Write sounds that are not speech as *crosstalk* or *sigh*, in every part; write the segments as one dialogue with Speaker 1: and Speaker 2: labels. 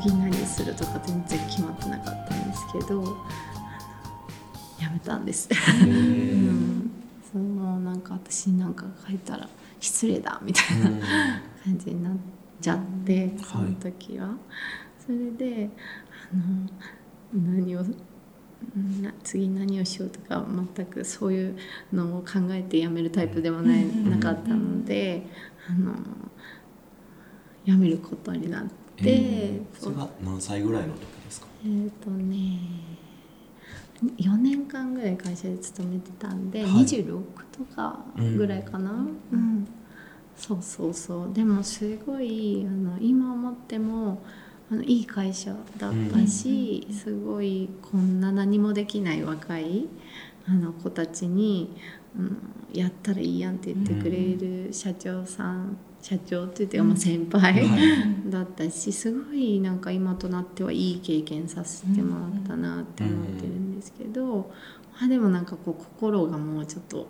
Speaker 1: 次何するとか全然決まってなかったんですけどやめたんです。うんそのなんか私なんか書いたら失礼だみたいな感じになっちゃってその時は。それであの何をな次何をしようとか全くそういうのを考えてやめるタイプでもないなかったのであのやめることになって、え
Speaker 2: ー、それは何歳ぐらいの時ですか？
Speaker 1: えっ、ー、とね4年間ぐらい会社で勤めてたんで、はい、26とかぐらいかな、うん、うん、そうそうそう。でもすごいあの今思ってもあのいい会社だったし、うん、すごいこんな何もできない若いあの子たちに、うん、やったらいいやんって言ってくれる社長さん、社長って言っても先輩、*laughs* だったしすごいなんか今となってはいい経験させてもらったなって思ってるんですけど、あでもなんかこう心がもうちょっと、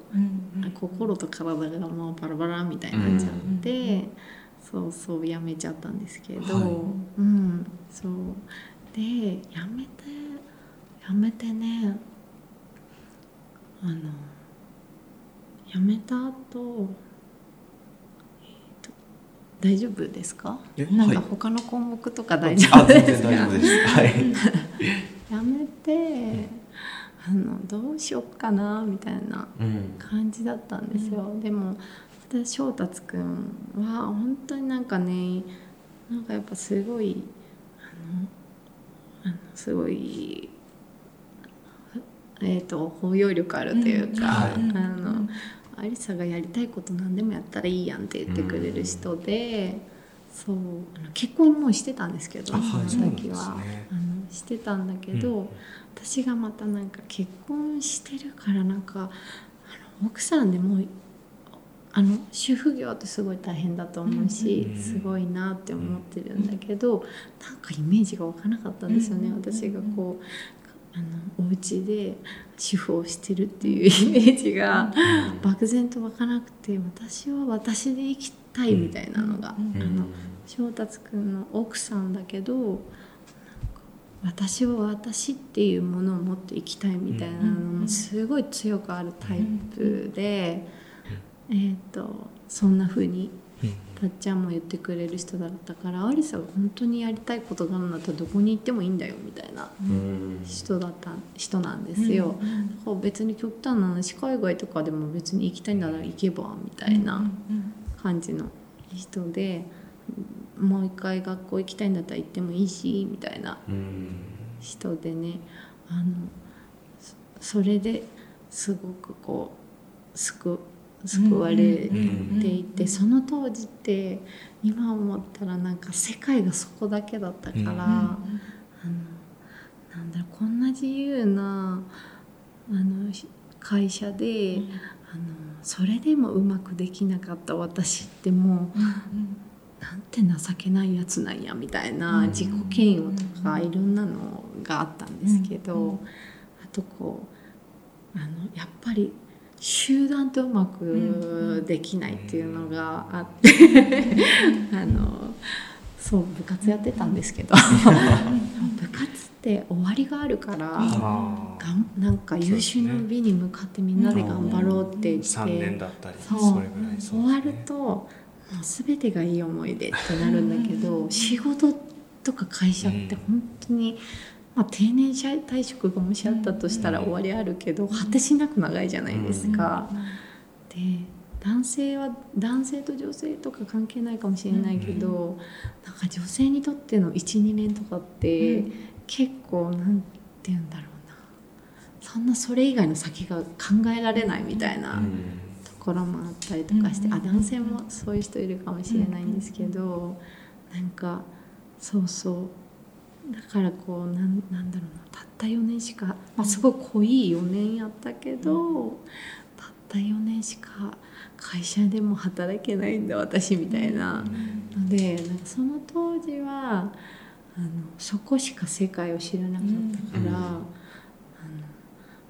Speaker 1: 心と体がもうバラバラみたいになっちゃって。そうそうやめちゃったんですけど、はい、うんそう。でやめてやめてねあのやめた後、大丈夫ですか？なんか他の項目とか大丈夫ですか、はい、*laughs* やめてあのどうしよっかなみたいな感じだったんですよ、うん、でもで翔達くんは本当になんかねなんかやっぱすごいあのあのすごいえーと、包容力あるというか、うん。はい、あのアリサがやりたいこと何でもやったらいいやんって言ってくれる人で、うん、そう結婚もしてたんですけど、その時は、ね、あのしてたんだけど、うん、私がまたなんか結婚してるからなんかあの奥さんでもあの主婦業ってすごい大変だと思うし、すごいなって思ってるんだけどなんかイメージが湧かなかったんですよね、私がこうあのお家で主婦をしてるっていうイメージが漠然と湧かなくて私は私で生きたいみたいなのが、あの翔達君の奥さんだけど私は私っていうものを持っていきたいみたいなのもすごい強くあるタイプで。えーと、そんな風にたっちゃんも言ってくれる人だったからアリサが本当にやりたいことがあるんだったらどこに行ってもいいんだよみたいな人だった人なんですよ。だから別に極端な話海外とかでも別に行きたいなら行けばみたいな感じの人でもう一回学校行きたいんだったら行ってもいいしみたいな人でねあのそれですごくこう救救われていてその当時って今思ったらなんか世界がそこだけだったから、あのなんだろうこんな自由なあの会社で、あのそれでもうまくできなかった私ってもう、なんて情けないやつなんやみたいな自己嫌悪とかいろんなのがあったんですけど、あとこうあのやっぱり集団とうまくできないっていうのがあって。*laughs* あのそう部活やってたんですけど。*laughs* 部活って終わりがあるからがんなんか優秀の美に向かってみんなで頑張ろうって言って、
Speaker 3: 3年だったり
Speaker 1: そう。終わるともう全てがいい思い出ってなるんだけど仕事とか会社って本当にまあ、定年退職がもしあったとしたら終わりあるけど果てしなく長いじゃないですか。で男性は男性と女性とか関係ないかもしれないけど、なんか女性にとっての12年とかって結構なんて言うんだろうな。そんなそれ以外の先が考えられないみたいなところもあったりとかして、あ男性もそういう人いるかもしれないんですけど、なんかそうそうだからこうなんなんだろうな。たった4年しか、まあ、すごい濃い4年やったけど、うん、たった4年しか会社でも働けないんだ私みたいな。のでなんかその当時はあのそこしか世界を知らなかったから、うん、あのは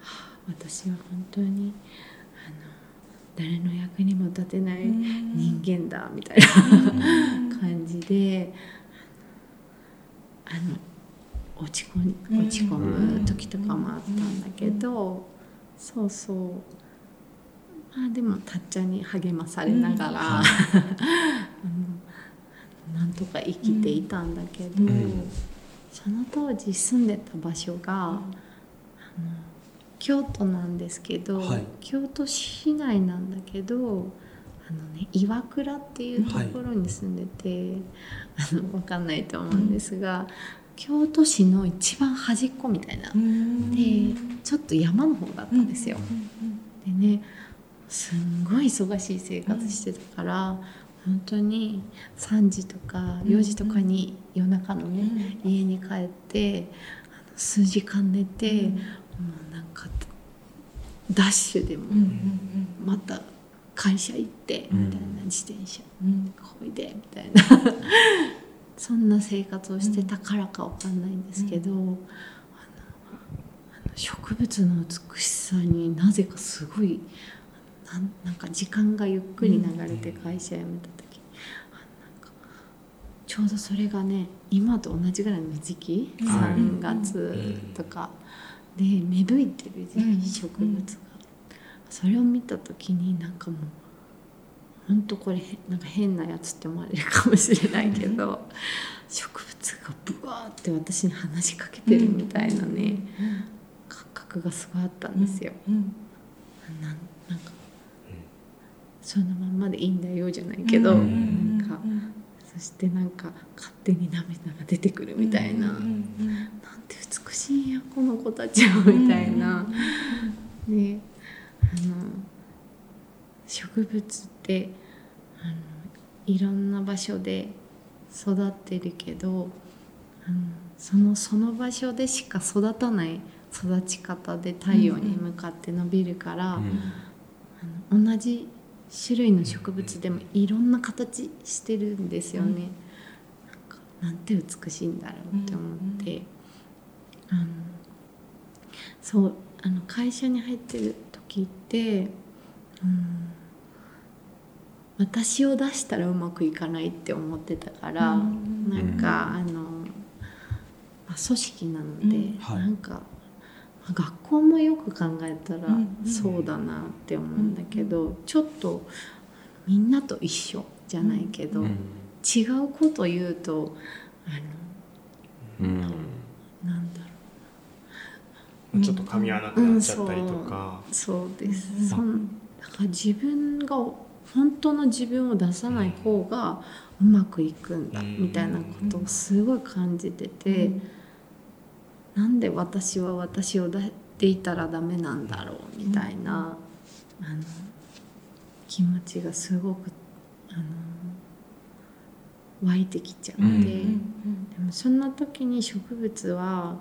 Speaker 1: あ、私は本当に誰の役にも立てない人間だみたいな *laughs* 感じであの落ち込落ち込む時とかもあったんだけど、そうそう。まあでもたっちゃんに励まされながら、うん。*laughs* はい、なんとか生きていたんだけど、うん、その当時住んでた場所が、あの京都なんですけど、はい、京都市内なんだけどあのね岩倉っていうところに住んでて、はい、あの分かんないと思うんですが京都市の一番端っこみたいな。でちょっと山の方だったんですよ。でねすんごい忙しい生活してたから、本当に3時とか4時とかに夜中のね、家に帰ってあの数時間寝て、もうなんかダッシュでもまた会社行ってみたいな自転車。こいでみたいな。*laughs* そんな生活をしてたからかわかんないんですけど、うん、あの植物の美しさになぜかすごいなんか時間がゆっくり流れて会社辞めた時、うん、ちょうどそれがね今と同じぐらいの時期、3月とか。で芽吹いてる時期、植物が。それを見た時になんかもうほんとこれなんか変なやつって思われるかもしれないけど、うん、植物がブワーって私に話しかけてるみたいなね、うん、感覚がすごいあったんですよ。うん、ななんか、そのまんまでいいんだよじゃないけど、なんかそしてなんか勝手に涙が出てくるみたいな、なんて美しいんやこの子たちはみたいな。ねあの植物ってあのいろんな場所で育ってるけどあのそのその場所でしか育たない育ち方で太陽に向かって伸びるから、うん、あの同じ種類の植物でもいろんな形してるんですよね。うん、なんかなんて美しいんだろうって思って、あのそうあの会社に入ってる時って、うん、私を出したらうまくいかないって思ってたから、うん、なんかあの、まあ、組織なので、うん。はい、なんか学校もよく考えたらそうだなって思うんだけど、うん、ちょっとみんなと一緒じゃないけど、違うこと言うとあの、うん、なんだろう
Speaker 3: ちょっと噛み合わなくなっちゃったりとか、
Speaker 1: うん、そうです。そんだから自分が本当の自分を出さない方がうまくいくんだみたいなことをすごい感じてて、うん、なんで私は私を出ていたらダメなんだろうみたいな、あの気持ちがすごくあの湧いてきちゃって、でもそんな時に植物は本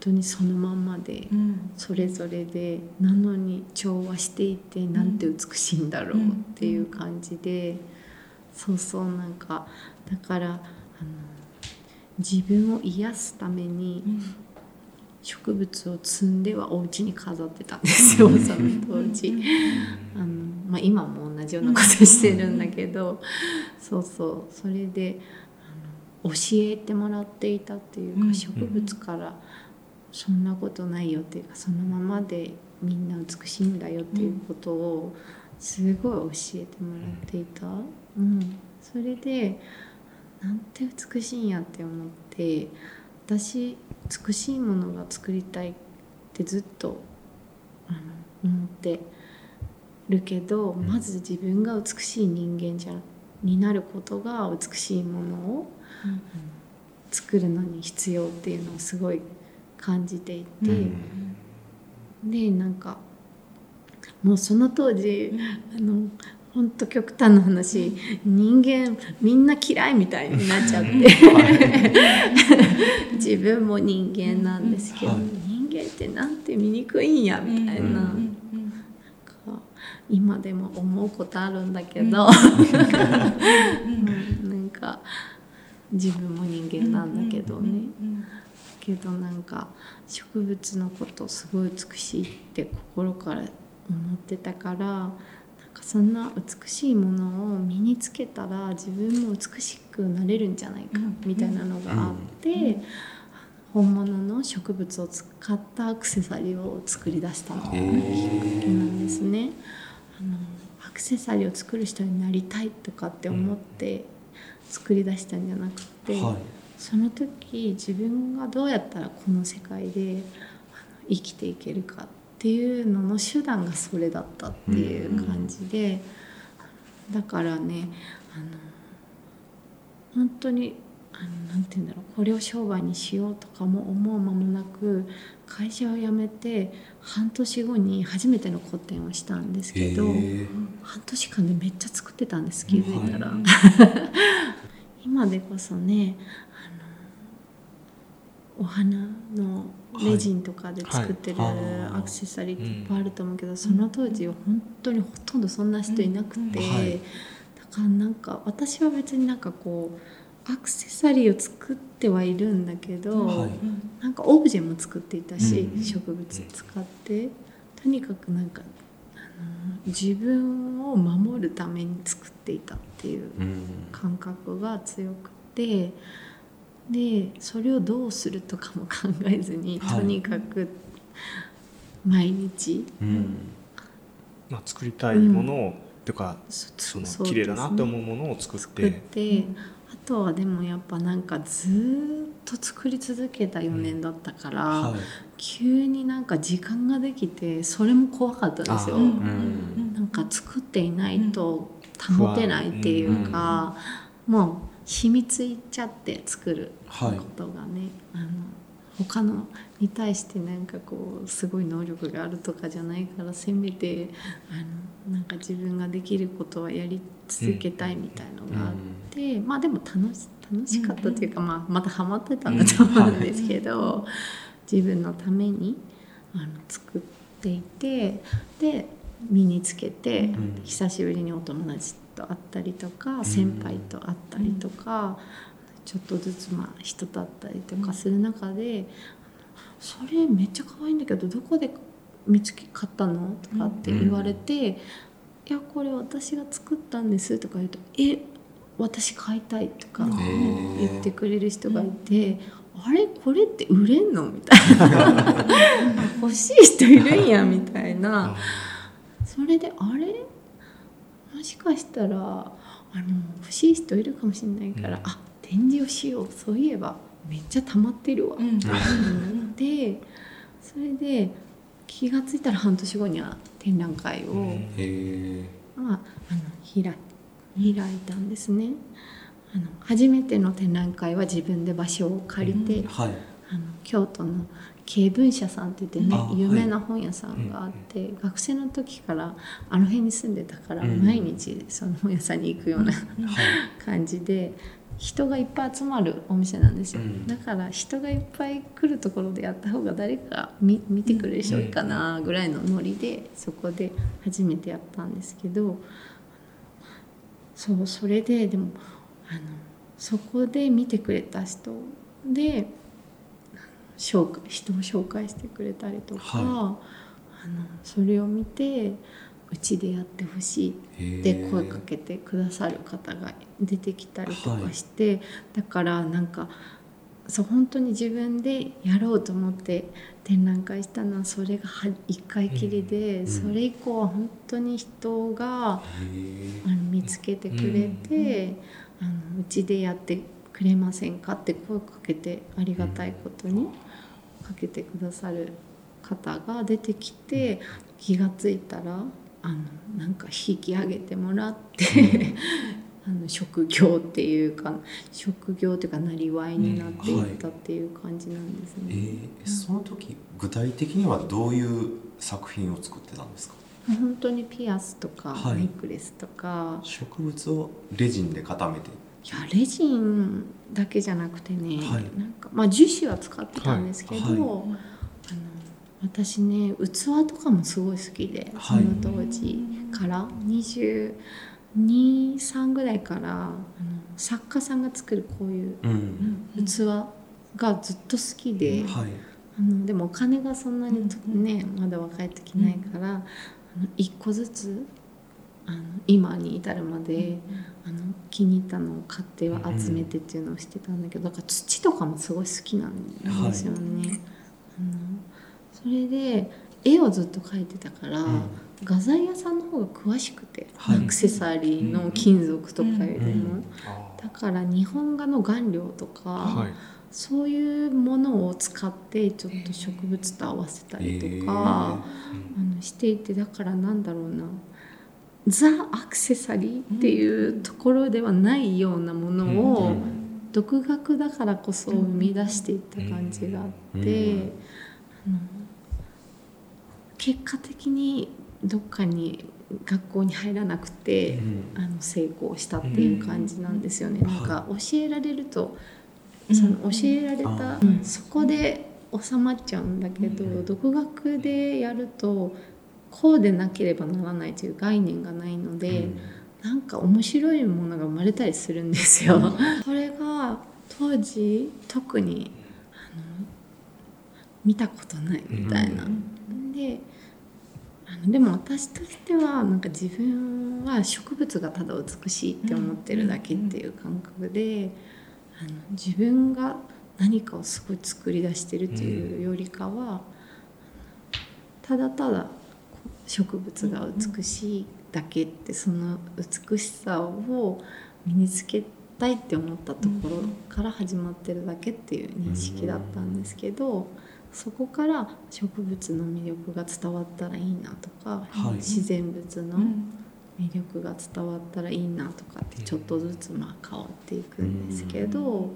Speaker 1: 当にそのまんまで、それぞれでなのに調和していてなんて美しいんだろうっていう感じで、そうそうなんかだからあの自分を癒すために植物を摘んではお家に飾ってたんですよ、その当時。あのまあ、今も同じようなことしてるんだけど、そうそう。それであの教えてもらっていたっていうか、植物から。そんなことないよっていうかそのままでみんな美しいんだよっていうことをすごい教えてもらっていた、うん、それでなんて美しいんやって思って私美しいものが作りたいってずっと思ってるけどまず自分が美しい人間じゃになることが美しいものを、うん、作るのに必要っていうのをすごい感じていて、うん、でなんかもうその当時あの本当極端な話人間みんな嫌いみたいになっちゃって。*laughs* 自分も人間なんですけど、はい、人間ってなんて醜いんやみたいな,、なんか今でも思うことあるんだけど、*laughs* なんか自分も人間なんだけどね。けどなんか植物のことすごい美しいって心から思ってたからなんかかそんな美しいものを身につけたら自分も美しくなれるんじゃないかみたいなのがあって。本物の植物を使ったアクセサリーを作り出したの。がきっかけなんですね。あのアクセサリーを作る人になりたいとかって思って作り出したんじゃなくて、はい、その時自分がどうやったらこの世界で生きていけるかっていうのの手段がそれだったっていう感じで、だからねあの本当にあのなんて言うんだろうこれを商売にしようとかも思う間もなく会社を辞めて半年後に初めての個展をしたんですけど、半年間でめっちゃ作ってたんです気づいたら。*laughs* *laughs* 今でこそねお花のレジンとかで作ってるアクセサリーっていっぱいあると思うけど、その当時は本当にほとんどそんな人いなくて、だからなんか私は別になんかこうアクセサリーを作ってはいるんだけど、はい、なんかオブジェも作っていたし、うん、植物使ってとにかくなんかあの自分を守るために作っていたっていう感覚が強くて。でそれをどうするとかも考えずに、はい、とにかく毎日、うん。
Speaker 3: まあ、作りたいものを、うん、とかその綺麗だなって思うものを作って。
Speaker 1: ってあとはでもやっぱなんかずっと作り続けた4年だったから、うんはい、急になんか時間ができてそれも怖かったんですよ。うん、なんか作っていないと保てないっていうか、もう染みついちゃって作ることがね、はい、あの他のに対してなんかこうすごい能力があるとかじゃないからせめてあのなんか自分ができることはやり続けたいみたいのがあって、うん、まあでも楽し楽しかったというか、まあ、またハマってたんだと思うんですけど、自分のためにあの作っていてで身につけて、久しぶりにお友達と会ったりとか先輩と会ったりとか、ちょっとずつまあ人と会ったりとかする中で「それめっちゃ可愛いんだけどどこで見つけ買ったの?」とかって言われて「いやこれ私が作ったんです」とか言うと「え私買いたい」とか言ってくれる人がいて。あれ？これって売れんの？みたいな。*laughs* 欲しい人いるんやみたいな。それであれ？もしかしたらあの欲しい人いるかもしれないから、うん、あ展示をしよう。そういえばめっちゃ溜まってるわ、うん、*laughs* でそれで気が付いたら半年後には展覧会を、まあ、あの開開いたんですね。あの初めての展覧会は自分で場所を借りて、うん。はい、あの京都の経文社さんって言ってね有名な本屋さんがあって、はい、学生の時からあの辺に住んでたから毎日その本屋さんに行くような、感じで人がいっぱい集まるお店なんですよ、うん、だから人がいっぱい来るところでやった方が誰か見見てくれる人多いかなぐらいのノリでそこで初めてやったんですけどそうそれででもあのそこで見てくれた人で紹介人を紹介してくれたりとか、はい、あのそれを見てうちでやってほしいって声かけてくださる方が出てきたりとかして、はい、だからなんかそう本当に自分でやろうと思って展覧会したのはそれが1回きりで、うん、それ以降は本当に人があの見つけてくれて、うん、あのうちでやってくれませんかって声かけてありがたいことに。かけてくださる方が出てきて気が付いたらあのなんか引き上げてもらって *laughs* あの職業っていうか職業というかなりわいになっていったっていう感じなんですね。うん。はい、
Speaker 2: えー、その時具体的にはどういう作品を作ってたんですか？
Speaker 1: 本当にピアスとかネックレスとか、は
Speaker 2: い、植物をレジンで固めて
Speaker 1: いやレジンだけじゃなくてね、はい、なんかまあ樹脂は使ってたんですけど、はい。はい、あの私ね器とかもすごい好きで、その当時から223ぐらいからあの作家さんが作るこういう器がずっと好きで、あのでもお金がそんなにねまだ若い時ないから、あの1個ずつああの今に至るまで、あの気に入ったのを買っては集めてっていうのをしてたんだけどだから土とかもすごい好きなんですよね。はい、あのそれで絵をずっと描いてたから、うん、画材屋さんの方が詳しくて、はい、アクセサリーの金属とかよりも、うん、だから日本画の顔料とか、はい、そういうものを使ってちょっと植物と合わせたりとか、えー、あのしていてだからなんだろうなザ・アクセサリーっていうところではないようなものを独学だからこそ生み出していった感じがあって、あの結果的にどっかに学校に入らなくて、あの成功したっていう感じなんですよね。なんか教えられるとその教えられた、そこで収まっちゃうんだけど、独学でやるとこうでなければならないという概念がないので、うん、なんか面白いものが生まれたりするんですよ。それが当時特にあの見たことないみたいな。うん、であのでも私としてはなんか自分は植物がただ美しいって思ってるだけっていう感覚で、あの自分が何かをすごい作り出してるっていうよりかは、ただただ植物が美しいだけってその美しさを身につけたいって思ったところから始まってるだけっていう認識だったんですけどそこから植物の魅力が伝わったらいいなとか、はい、自然物の魅力が伝わったらいいなとかってちょっとずつまあ変わっていくんですけど、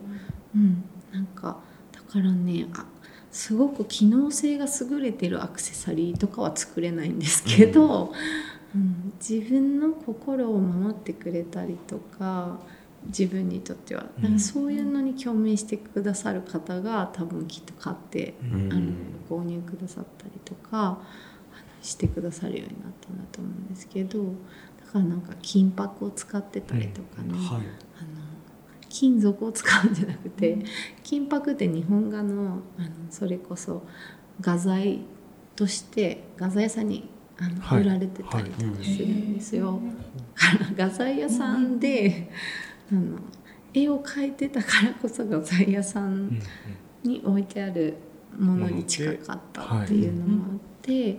Speaker 1: うん、なんかだからねあすごく機能性が優れてるアクセサリーとかは作れないんですけど、うん、自分の心を守ってくれたりとか自分にとっては。なんかそういうのに共鳴してくださる方が多分きっと買って、うん、あの購入くださったりとかしてくださるようになったんだと思うんですけどだからなんか金箔を使ってたりとかね、うん。はい、あの金属を使うんじゃなくて金箔って日本画のあのそれこそ画材として画材屋さんにあの、はい、売られてたりとかするんですよ。はい、画材屋さんであの絵を描いてたからこそ画材屋さんに置いてあるものに近かったっていうのもあって、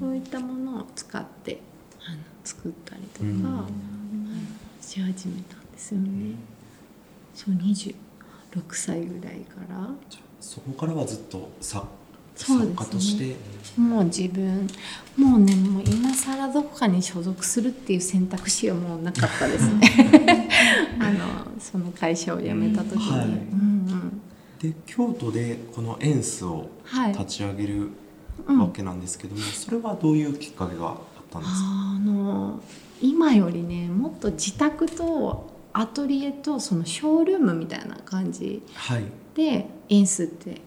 Speaker 1: そういったものを使ってあの作ったりとか、うん、し始めたんですよね。そう26歳ぐらいから。
Speaker 2: そこからはずっと作作家として、ね、
Speaker 1: もう自分もうねもう今更どこかに所属するっていう選択肢はもうなかったですね。*laughs* あのその会社を辞めた時に、はい。うんうん、
Speaker 2: で京都でこのエンスを立ち上げるわけなんですけども、はいうん、それはどういうきっかけがあったんですか？
Speaker 1: あの今よりねもっと自宅とアトリエとそのショールームみたいな感じで、はい、エンスって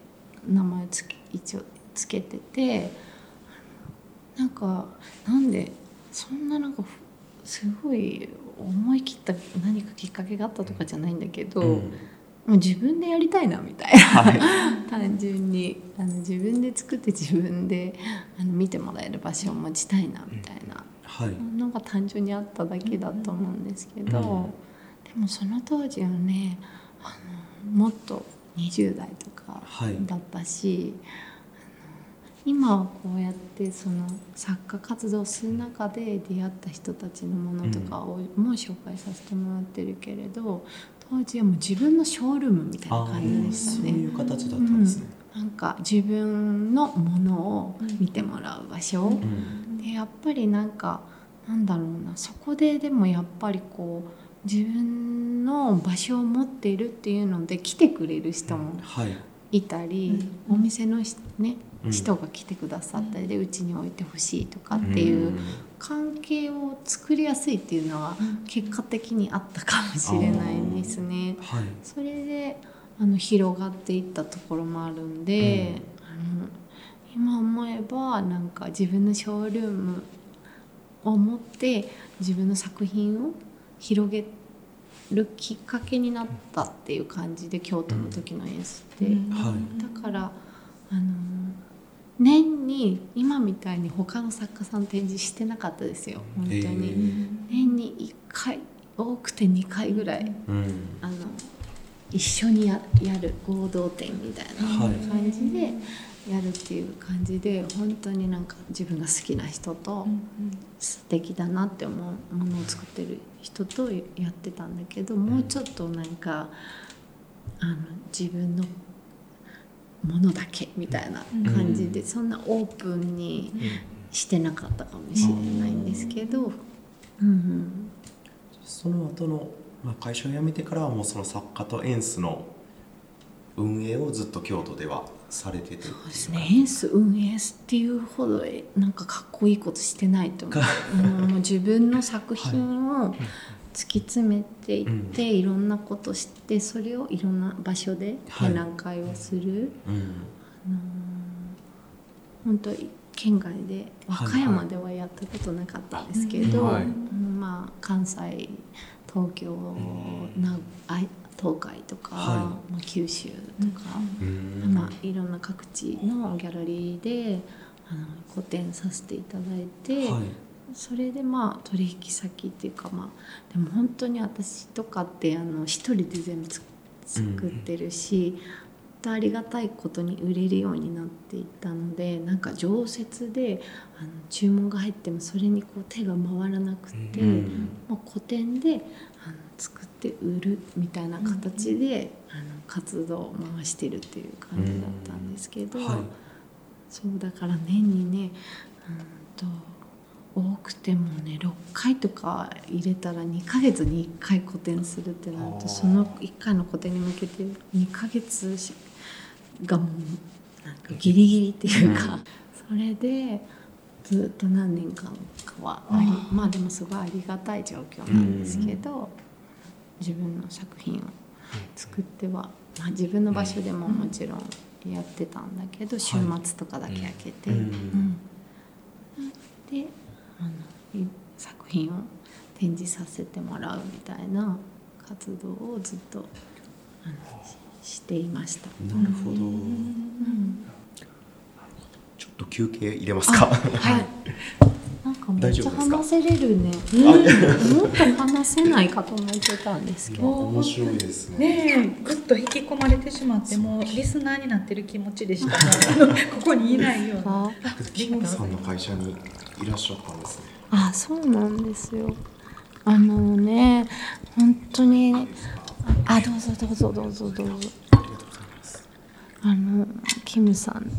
Speaker 1: 名前つけ一応つけててなんかなんでそんななんかすごい思い切った何かきっかけがあったとかじゃないんだけど、うん、もう自分でやりたいなみたいな、はい、*laughs* 単純にあの自分で作って自分であの見てもらえる場所を持ちたいなみたいな。のが単純にあっただけだと思うんですけど。うんでもその当時はねあのもっと20代とかだったし、はい、今はこうやってその作家活動する中で出会った人たちのものとかをも紹介させてもらってるけれど、当時はもう自分のショールームみたいな感じでしたね。
Speaker 2: そういう形だったんですね、
Speaker 1: うん、なんか自分のものを見てもらう場所、うん、でやっぱりなんかなんだろうなそこででもやっぱりこう自分の場所を持っているっていうので来てくれる人もい。たり、お店の、ね、人が来てくださったりでうちに置いてほしいとかっていう関係を作りやすいっていうのは結果的にあったかもしれないんですね。はい、それであの広がっていったところもあるんで、あの今思えばなんか自分のショールームを持って自分の作品を広げるきっかけになったっていう感じで京都の時の演出って、うん、だからあの年に今みたいに他の作家さん展示してなかったですよ。本当に。年に1回多くて2回ぐらい、うん、あの一緒にややる合同展みたいな感じでやるっていう感じで、はい、本当になんか自分が好きな人と素敵だなって思うものを作ってる人とやってたんだけどもうちょっとなんかあの自分のものだけみたいな感じで、そんなオープンにしてなかったかもしれないんですけど。うん、うん、
Speaker 2: その後のまあ、会社を辞めてからはもうその作家とエンスの運営をずっと京都ではされてて
Speaker 1: そうですね。エンス運営っていうほどなんかかっこいいことしてないと思う。もう自分の作品を突き詰めていって、はい、いろんなことしてそれをいろんな場所で展覧会をする、はいうん、あの本当県外で和歌山ではやったことなかったんですけど、はい、まあ関西東京な東海とか、はい、まあ、九州とか、まあ、いろんな各地のギャラリーであの個展させていただいて、はい、それでまあ取引先っていうかまあでも本当に私とかってあの一人で全部作ってるし、とありがたいことに売れるようになっていったのでなんか常設であの注文が入ってもそれにこう手が回らなくて、うん、まあ、個展であの作って売るみたいな形で、うん、あの活動を回してるっていう感じだったんですけど、うん。はい、そうだから年にねうんと多くてもね6回とか入れたら2ヶ月に1回個展するってなるとその1回の個展に向けて2ヶ月がもうなんかギリギリっていうか、それでずっと何年間かはありまあでもすごいありがたい状況なんですけど、自分の作品を作っては、まあ、自分の場所でももちろんやってたんだけど週末とかだけ開けて、うんであの作品を展示させてもらうみたいな活動をずっとしていました。
Speaker 2: なるほど。うん、ちょっと休憩入れますか？はい。*laughs*
Speaker 1: か？めっちゃ話せれるね。うん、もっと話せないかと思ってたんですけど。
Speaker 2: 面白いですね。
Speaker 4: ねぐっと引き込まれてしまってもうリスナーになってる気持ちでした。*laughs* ここにいないような。
Speaker 2: キムさんの会社にいらっしゃったんですね。
Speaker 1: あ、そうなんですよ。あのね、本当にあどうぞどうぞどうぞどうぞあのキムさん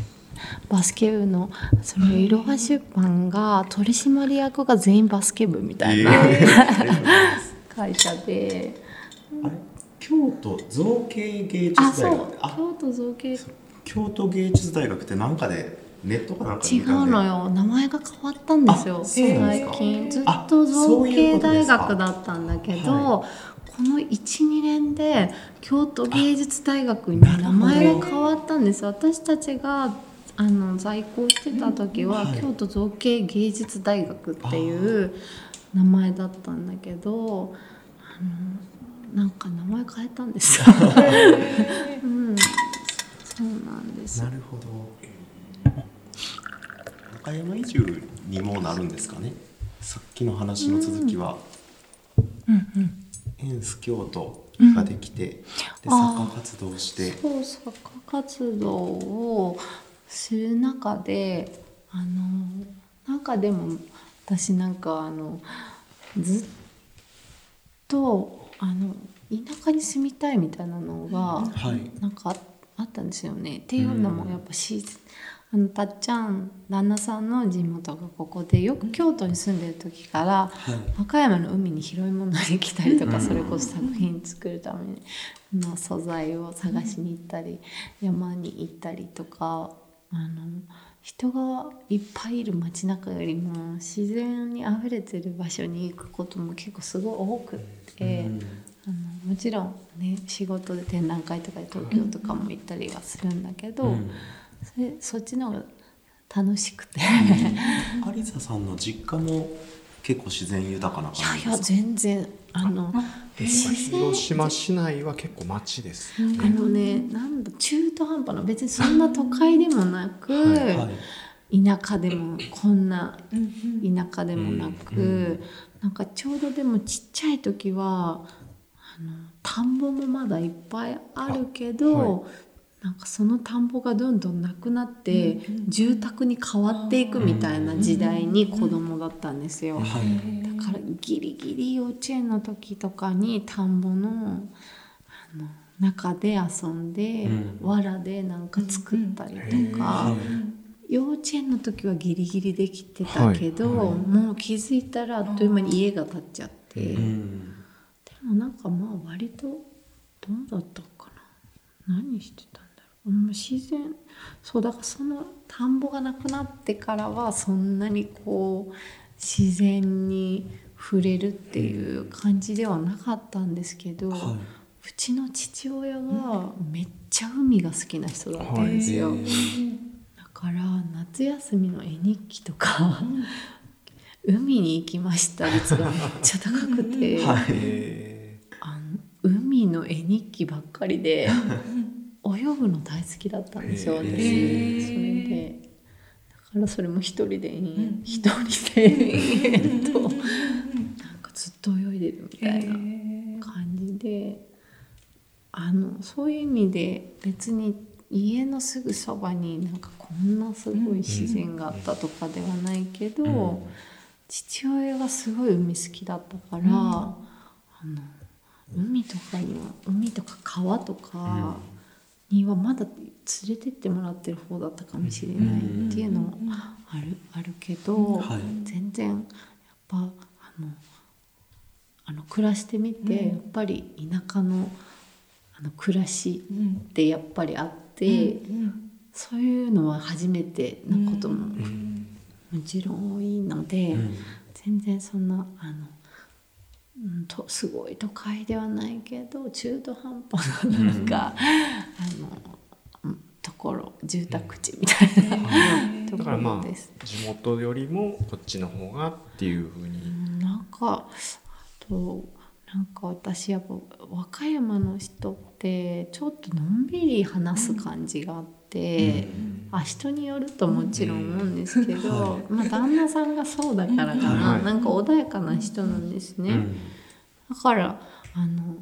Speaker 1: バスケ部のそのいろは出版が取締役が全員バスケ部みたいな、えー、*laughs* 会社で
Speaker 2: 京都造形芸術大学？
Speaker 1: あ京都造形
Speaker 2: 京都芸術大学って何かでネットかなんか
Speaker 1: 違うのよ。名前が変わったんですよ。最近。ずっと造形大学だったんだけど、この12年で京都芸術大学に名前が変わったんです私たちがあの在校してた時は、はい、京都造形芸術大学っていう名前だったんだけどあのなんか名前変えたんですよ、*laughs* うん、そうなんです。
Speaker 2: なるほど。中山移住にもなるんですかね？さっきの話の続きは、
Speaker 1: うん、うんうん
Speaker 2: エンス京都ができて、うん、で作家活動して。
Speaker 1: そう作家活動をする中であのなんかでも私なんかあのずっとあの田舎に住みたいみたいなのが、はい、なんかあったんですよね。っていうのもやっぱし、あのたっちゃん旦那さんの地元がここでよく京都に住んでる時から、はい、和歌山の海に拾い物に来たりとか、それこそ作品作るためにの素材を探しに行ったり、山に行ったりとかあの人がいっぱいいる街中よりも自然にあふれてる場所に行くことも結構すごい多くって。あのもちろんね仕事で展覧会とかで東京とかも行ったりはするんだけど、うん。それそっちの方が楽しくて。
Speaker 2: 有沙さんの実家も結構自然豊かな感じですか？
Speaker 1: いやいや全然あの
Speaker 3: 広島市内は結構町です、
Speaker 1: ね、あのねなんだ中途半端な別にそんな都会でもなく、はい。はい、田舎でもこんな田舎でもなく、うん、なんかちょうどでもちっちゃい時はあの田んぼもまだいっぱいあるけど、なんかその田んぼがどんどんなくなって住宅に変わっていくみたいな時代に子供だったんですよ。だからギリギリ幼稚園の時とかに田んぼのあの中で遊んで、藁でなんか作ったりとか。幼稚園の時はギリギリできてたけど、もう気づいたらあっという間に家が建っちゃって、でもなんかまあ割とどうだったかな。何してた自然。そうだからその田んぼがなくなってからはそんなにこう自然に触れるっていう感じではなかったんですけど、はい、うちの父親がめっちゃ海が好きな人だったんですよ。はい、だから夏休みの絵日記とか海に行きました率がめっちゃ高くて、はい、あの海の絵日記ばっかりで *laughs* 泳ぐの大好きだったんですよ。私。それで。だからそれも一人で一人でと。なんかずっと泳いでるみたいな感じで。あのそういう意味で別に家のすぐそばになんかこんなすごい自然があったとかではないけど、父親がすごい海好きだったから、あの海とかには海とか川とか、にはまだ連れてってもらってる方だったかもしれないっていうのもあるあるけど、はい、全然やっぱあのあの暮らしてみて、やっぱり田舎のあの暮らしってやっぱりあって、そういうのは初めてなことももちろん多いので、全然そんなあの。うん、とすごい都会ではないけど中途半端ななんか、うん、あのところ住宅地みたいな、うん、ところです。
Speaker 3: 地元よりもこっちの方がっていうふうに。
Speaker 1: なんかあとなんか私やっぱ和歌山の人ってちょっとのんびり話す感じがあって、うん、あ人によるともちろん思うんですけど、うん、まあ旦那さんがそうだからかな、うん、なんか穏やかな人なんですね。だからあの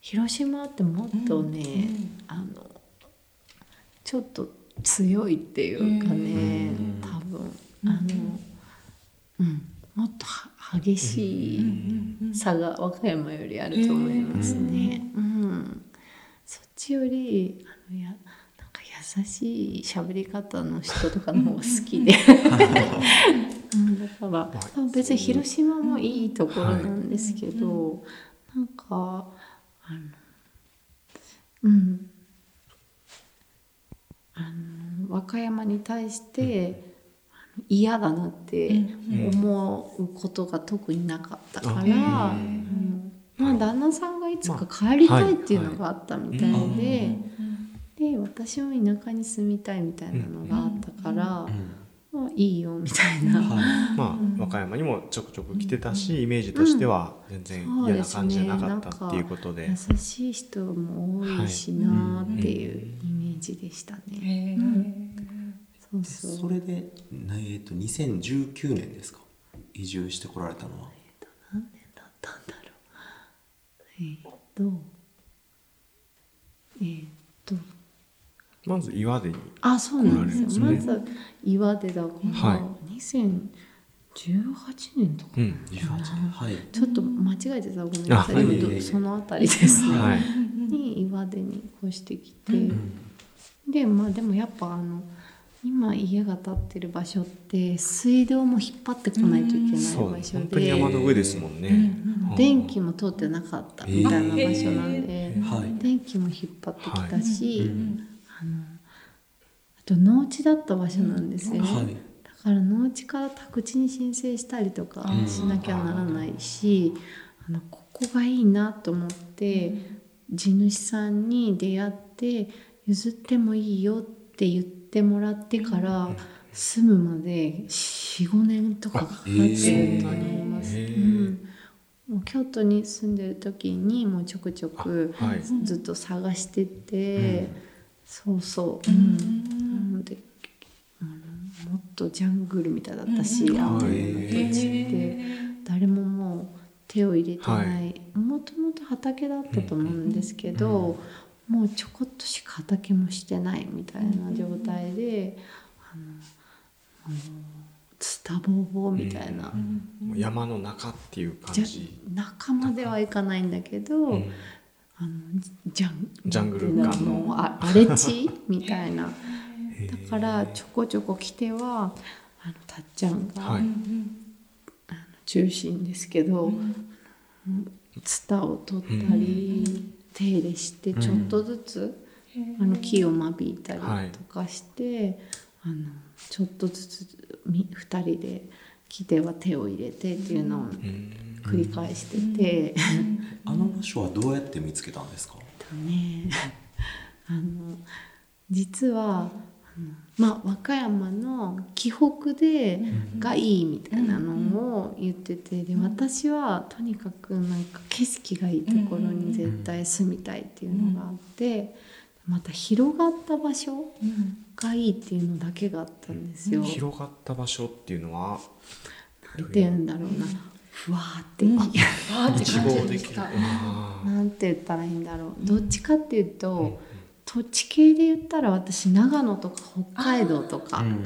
Speaker 1: 広島ってもっとね、あのちょっと強いっていうかね、多分あのうん。もっと激しい差が和歌山よりあると思いますね。うん、そっちよりあのや優しい喋り方の人とかの方が好きで、うん、だから別に広島もいいところなんですけど、はい、なんかあのうん。あの和歌山に対して、嫌だなって思うことが特になかったから、うん、まあ旦那さんがいつか帰りたいっていうのがあったみたいで、で私も田舎に住みたいみたいなのがあったから、まあ、いいよみたいな、*laughs*
Speaker 3: まあ和歌山にもちょくちょく来てたし、イメージとしては全然嫌な感じじゃなかったっていうことで,、
Speaker 1: 優しい人も多いしなっていうイメージでしたね。
Speaker 2: そうそう。それで、えーと、2019年ですか？移住してこられたのは。
Speaker 1: えー、と何年だったんだろう。えっ、ー、とえっ、ー、と
Speaker 3: まず岩手に
Speaker 1: あそうなんですよ、ね、まず岩手だから、はい、2018年とか、うん、はい、ちょっと間違えてたごめんなさい、はい、その辺りですね、はい、に岩手に越してきて、うん、でまあでもやっぱあの今家が建ってる場所って水道も引っ張ってこないといけない場所で、うん、
Speaker 3: 山の上ですもんね、
Speaker 1: うん、電気も通ってなかったみたいな場所なんで、えー、電気も引っ張ってきたし、はい、あのあと農地だった場所なんですよね、はい、だから農地から宅地に申請したりとかしなきゃならないし、あのここがいいなと思って地主さんに出会って譲ってもいいよって言ってもらってから住むまで45年とかかかってると思います。うん、もう京都に住んでる時にもうちょくちょく
Speaker 3: はい。
Speaker 1: ずっと探してて、そうそう、
Speaker 4: う。
Speaker 1: うん。んなのであのもっとジャングルみたいだったし、
Speaker 4: うん。
Speaker 1: あの土
Speaker 2: へ
Speaker 1: 地って。誰ももう手を入れてない。もともと畑だったと思うんですけど、もうちょこっとしか畑もしてないみたいな状態で、あのあのツタボーボーみたいな。
Speaker 3: もう山の中っていう感
Speaker 1: じ。ゃ
Speaker 3: じ
Speaker 1: 仲間ではいかないんだけど、
Speaker 3: うん
Speaker 1: あのジャン
Speaker 3: ジャングルの
Speaker 1: あ荒れ地みたいな。*laughs* だからちょこちょこ来てはあのたっちゃんが、
Speaker 3: はい。
Speaker 1: あの中心ですけど、ツタを取ったり、手入れしてちょっとずつ、あの木を間引いたりとかして、あのちょっとずつみ2人で木では手を入れてっていうのを
Speaker 3: うん
Speaker 1: 繰り返してて、
Speaker 2: あの場所はどうやって見つけたんですか？
Speaker 1: とね *laughs* あの実はまあ和歌山の紀北でがいいみたいなのを言っててで私はとにかくなんか景色がいいところに絶対住みたいっていうのがあってまた広がった場所がいいっていうのだけがあったんですよ。
Speaker 3: 広がった場所っていうのは？
Speaker 1: なんて言うんだろうなふわーって、
Speaker 4: わーって
Speaker 3: 一
Speaker 4: 感じ
Speaker 3: 望で
Speaker 4: した。
Speaker 3: あ
Speaker 1: なんて言ったらいいんだろう。どっちかっていうと、土地系で言ったら私長野とか北海道とか。
Speaker 3: はい。
Speaker 1: の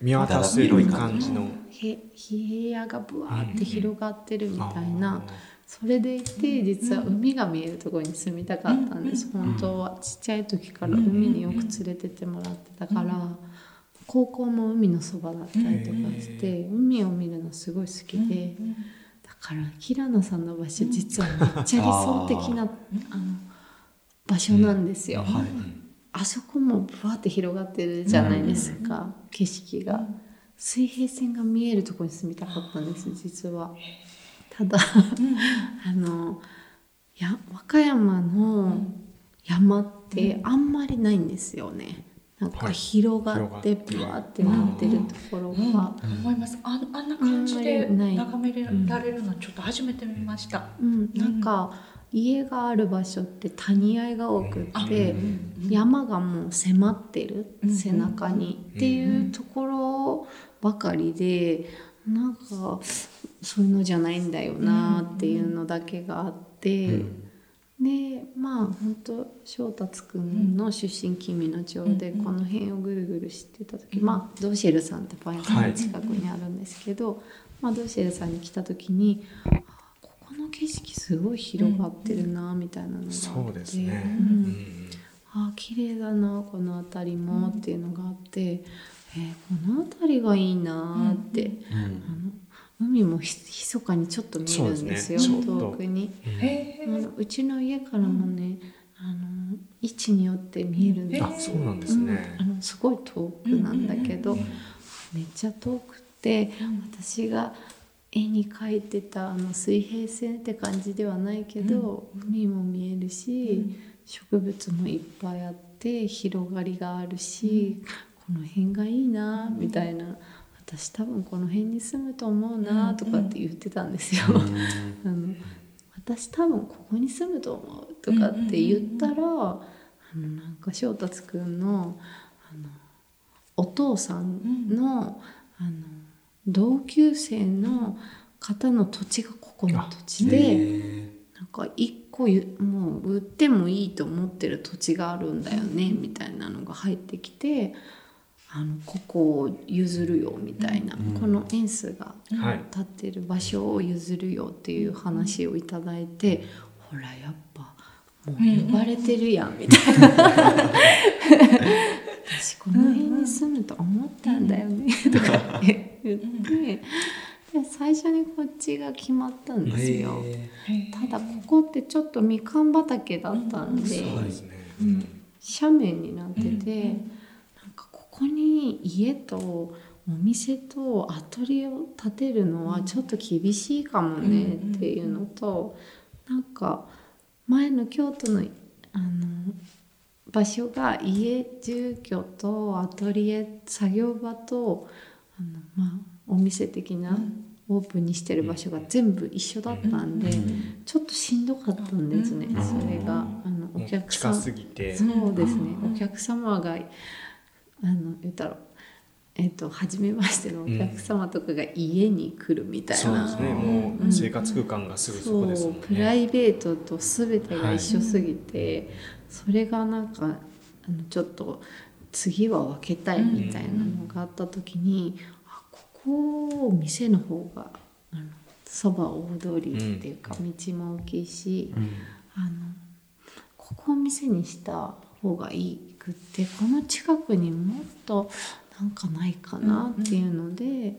Speaker 3: 見渡せる感じの。
Speaker 1: へ平野がぶわーって広がってるみたいな、
Speaker 3: あ
Speaker 1: それでいて実は海が見えるところに住みたかったんです、本当はちっちゃい時から海によく連れてってもらってたから、高校も海のそばだったりとかして海を見るのすごい好きで、だから平野さんの場所実はめっちゃ理想的な、あの場所なんですよ。
Speaker 2: はい。
Speaker 1: あそこもぶわって広がってるじゃないですか、景色が。水平線が見えるところに住みたかったんです実は。ただ *laughs* あのや和歌山の山ってあんまりないんですよねなんか
Speaker 3: はい。
Speaker 1: 広がってぶわって。なってるところが、
Speaker 4: 思います。ああん。な感じで眺められるのちょっと初めて見ました。
Speaker 1: うん、なん。か家がある場所って谷合が多くって、山がもう迫ってる、
Speaker 4: うん。
Speaker 1: 背中に、っていうところばかりでなん。かそういうのじゃないん。だよなっていうのだけがあって、でまあ本当翔達くんの出身君野町でこの辺をぐるぐる知ってた時、まあドーシェルさんってパン屋さんの近くにあるんですけど、まあ、ドーシェルさんに来た時にあここの景色すごい広がってるなみたいなのがあって、
Speaker 3: そうですね、
Speaker 1: うん。
Speaker 3: うん
Speaker 1: あ綺麗だなこの辺りもっていうのがあって、えーこの辺りがいいなって、あの海もひ密かにちょっと見えるんですよ
Speaker 3: すね。
Speaker 1: 遠くに。
Speaker 4: へ
Speaker 1: あのうちの家からもね、あの位置によって見えるんですよ。
Speaker 3: あそうなんですね。
Speaker 1: うん。あのすごい遠くなんだけど、めっちゃ遠くって、私が絵に描いてたあの水平線って感じではないけど、海も見えるし、植物もいっぱいあって広がりがあるし、この辺がいいなみたいな私多分この辺に住むと思うなとかって言ってたんですよ。*laughs* あの私多分ここに住むと思うとかって言ったら、あのなんか翔達くんのあのお父さんの,、あの同級生の方の土地がここの土地で。なんか一個ゆもう売ってもいいと思ってる土地があるんだよね、みたいなのが入ってきてあのここを譲るよみたいな、このエンスが
Speaker 3: はい。
Speaker 1: 立ってる場所を譲るよっていう話をいただいて、ほらやっぱもう呼ばれてるやんみたいな。私この辺に住むと思ったんだよねとかって言って。で最初にこっちが決まったんですよ。ただここってちょっとみかん畑だったんで、
Speaker 3: そうですね、
Speaker 1: うん。斜面になってて、ここに家とお店とアトリエを建てるのはちょっと厳しいかもねっていうのと、なんか前の京都のあの場所が家住居とアトリエ作業場とあの、まあ、お店的なオープンにしてる場所が全部一緒だったんで、ちょっとしんどかったんですね、それが。あのお客さん。そうですね、お客様があの言ったらえっと初めましてのお客様とかが家に来るみたいな、
Speaker 3: そうですね。もう生活空間がすぐそこですもんね、
Speaker 1: プライベートと全てが一緒すぎて、それがなんかあのちょっと次は分けたいみたいなのがあった時に、あここを店の方があのそば大通りっていうか、道も大きいし、あのここを店にした方がいいくってこの近くにもっとなんかないかなっていうので、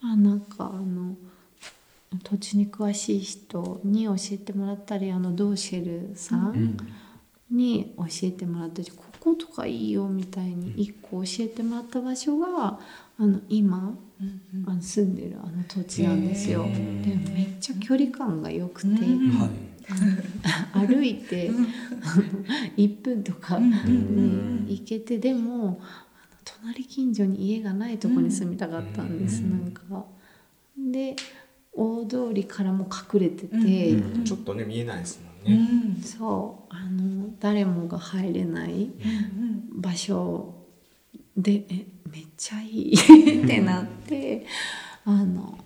Speaker 1: まあなんかあの土地に詳しい人に教えてもらったりあのドーシェルさんに教えてもらったり、こことかいいよみたいに一個教えてもらった場所があの今、あの住んでるあの土地なんですよ。でめっちゃ距離感が良くて、歩いて1分とかで行けてでも隣近所に家がないとこに住みたかったんです、なんか。で大通りからも隠れてて、
Speaker 3: ちょっとね見えないですもんね、
Speaker 1: そう。あの誰もが入れない場所でえめっちゃいい。*laughs* ってなってあの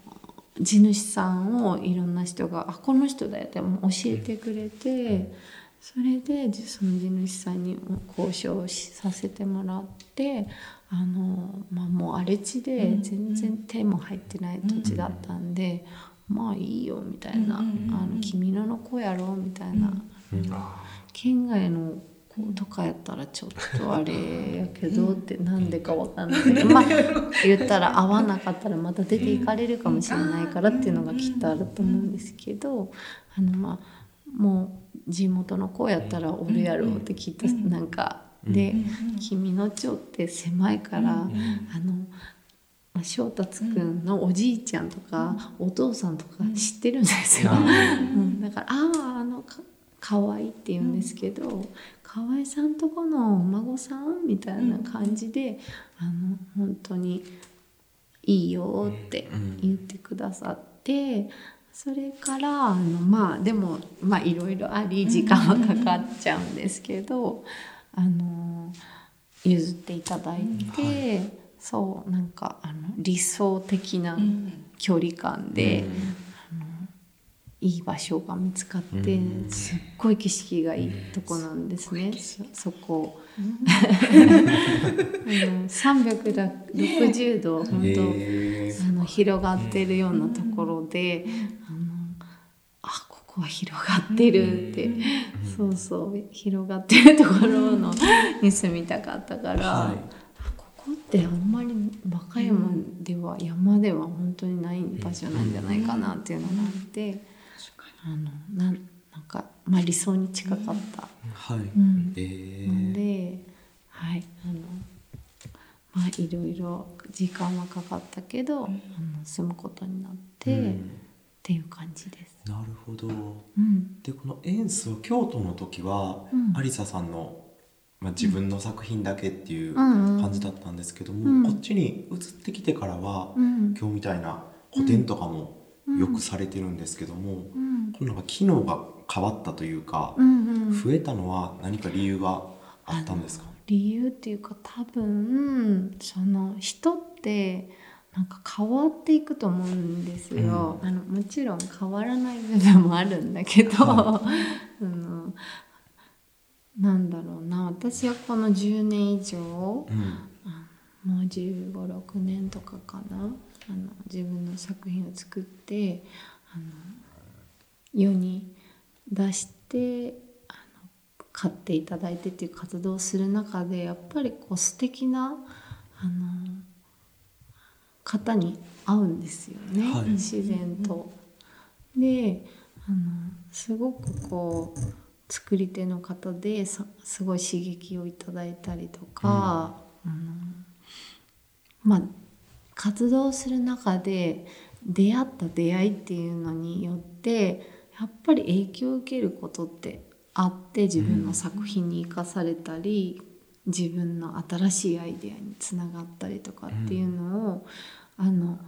Speaker 1: 地主さんをいろんな人が「あこの人だよ」っても教えてくれて、それでその地主さんに交渉させてもらってあの、まあ、もう荒れ地で全然手も入ってない土地だったんで、まあいいよみたいな「あの君のの子やろ」みたいな、県外の子とかやったらちょっとあれやけどってなんでかわかんないけど。まあ言ったら合わなかったらまた出ていかれるかもしれないからっていうのがきっとあると思うんですけど。あのまあもう地元の子やったらおるやろうって聞いたなんかで君の町って狭いからあの翔達くんのおじいちゃんとかお父さんとか知ってるんですよ。うん、だから「あああのか河合って言うんですけど河合さんとこのお孫さんみたいな感じで、あの本当にいいよって言ってくださって。それからあのまあでもまあいろいろあり時間はかかっちゃうんですけど、あの譲っていただいて、そうなんかあの理想的な距離感で、いい場所が見つかって、すっごい景色がいいとこなんですね、そそこ。*laughs* あの360度本当、あの広がってるようなところで、あのあここは広がってるって、そうそう広がってるところのに住みたかったから、ここってあんまり和歌山では、山では本当にない場所なんじゃないかなっていうのがあって、あのなんなんか、まあ、理想に近かった。
Speaker 2: はい、
Speaker 1: ん。
Speaker 2: え
Speaker 1: ので、はいあのまあいろいろ時間はかかったけど、あの住むことになって、
Speaker 2: うん。
Speaker 1: っていう感じです。
Speaker 2: なるほど。
Speaker 1: うん、
Speaker 2: でこのエンスは京都の時は、
Speaker 1: うん。
Speaker 2: アリサさんの、まあ、自分の作品だけっていう
Speaker 1: うん。うん
Speaker 2: 感じだったんですけども、
Speaker 1: うん。
Speaker 2: こっちに移ってきてからは、
Speaker 1: うん。
Speaker 2: 今日みたいな古典とかもよくされてるんですけども、
Speaker 1: うん
Speaker 2: このなんか機能が変わったというか、
Speaker 1: うんうん、
Speaker 2: 増えたのは何か理由があったんですか？
Speaker 1: 理由っていうか多分その人ってなんか変わっていくと思うんですよ、あのもちろん変わらない部分もあるんだけど、
Speaker 2: は *laughs*
Speaker 1: あのなんだろうな。私はこの10年以上も
Speaker 2: うん。
Speaker 1: う1 5 6年とかかな。あの自分の作品を作ってあの世に出してあの買っていただいてっていう活動をする中でやっぱりこう素敵なあの方に会うんですよね、
Speaker 2: はい
Speaker 1: 自然と。であのすごくこう作り手の方ですすごい刺激をいただいたりとか、あのまあ活動する中で出会った出会いっていうのによってやっぱり影響を受けることってあって自分の作品に生かされたり、自分の新しいアイデアにつながったりとかっていうのを、あの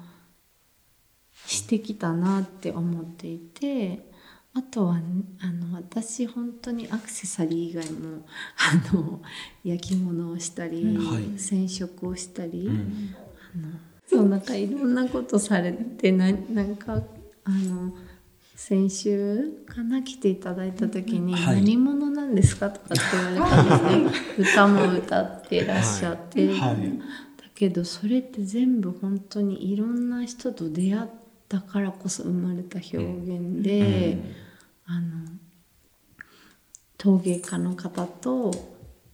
Speaker 1: してきたなって思っていてあとはあの私本当にアクセサリー以外もあの焼き物をしたり、
Speaker 2: はい。
Speaker 1: 染色をしたり、
Speaker 2: うん。
Speaker 1: あのそうなんかいろんなことされてななんかあの先週かな来ていただいた時に「
Speaker 2: はい。
Speaker 1: 何者なんですか?」とかって言われたんですね歌も歌ってらっしゃって、
Speaker 2: はい。
Speaker 1: だけどそれって全部本当にいろんな人と出会ったからこそ生まれた表現で、あの陶芸家の方と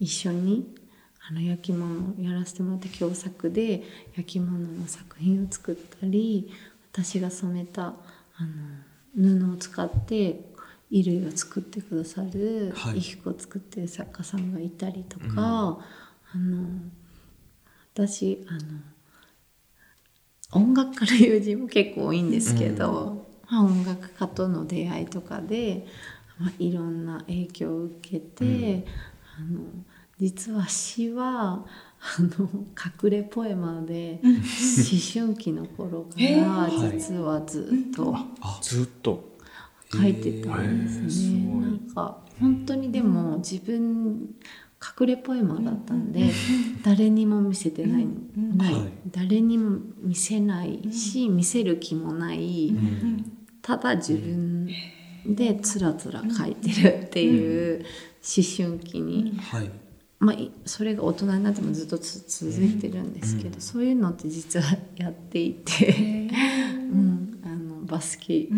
Speaker 1: 一緒にあの焼き物をやらせてもらった共作で焼き物の作品を作ったり私が染めたあの布を使って衣類を作ってくださる、
Speaker 2: はい。
Speaker 1: 衣服を作ってる作家さんがいたりとか、あの私あの音楽家の友人も結構多いんですけど、まあ、音楽家との出会いとかで、まあ、いろんな影響を受けて、あの実は詩はあの隠れポエマーで思春期の頃か
Speaker 4: へ
Speaker 1: ら
Speaker 2: ー。
Speaker 1: 実はずっと
Speaker 2: あ
Speaker 3: ずっと？
Speaker 1: 書いてたんです
Speaker 3: へー。す
Speaker 1: ね。なんか本当にでも自分隠れポエマーだったんで誰にも見せてない,、
Speaker 4: ん。
Speaker 1: ない。
Speaker 2: はい。
Speaker 1: 誰にも見せないし見せる気もない、
Speaker 2: うん。
Speaker 1: ただ自分でつらつら書いてるっていう思春期に、
Speaker 2: はい
Speaker 1: まあ、いそれが大人になってもずっとつ続いてるんですけど、
Speaker 2: うん。
Speaker 1: そういうのって実はやっていて、うん、あのバスケ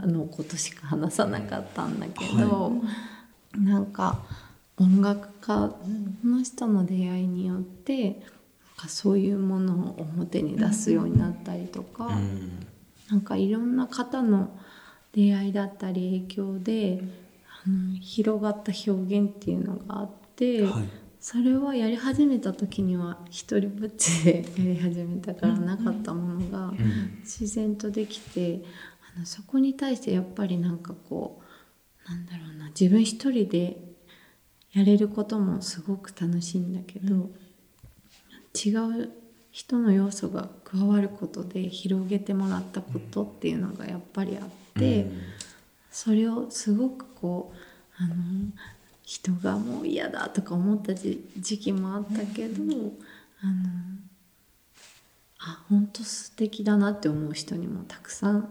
Speaker 1: あのことしか話さなかったんだけど、なんか音楽家の人の出会いによってなんかそういうものを表に出すようになったりとか。
Speaker 2: うん。
Speaker 1: なんかいろんな方の出会いだったり影響であの広がった表現っていうのがあって、
Speaker 2: はい。
Speaker 1: それはやり始めた時には一人ぼっちでやり始めたからなかったものが
Speaker 2: うん。
Speaker 1: 自然とできてあのそこに対してやっぱりなんかこうなんだろうな自分一人でやれることもすごく楽しいんだけど、違う人の要素が加わることで広げてもらったことっていうのがやっぱりあって、
Speaker 2: うん。
Speaker 1: それをすごくこうあの人がもう嫌だとか思った時時期もあったけど、あのあ本当素敵だなって思う人にもたくさん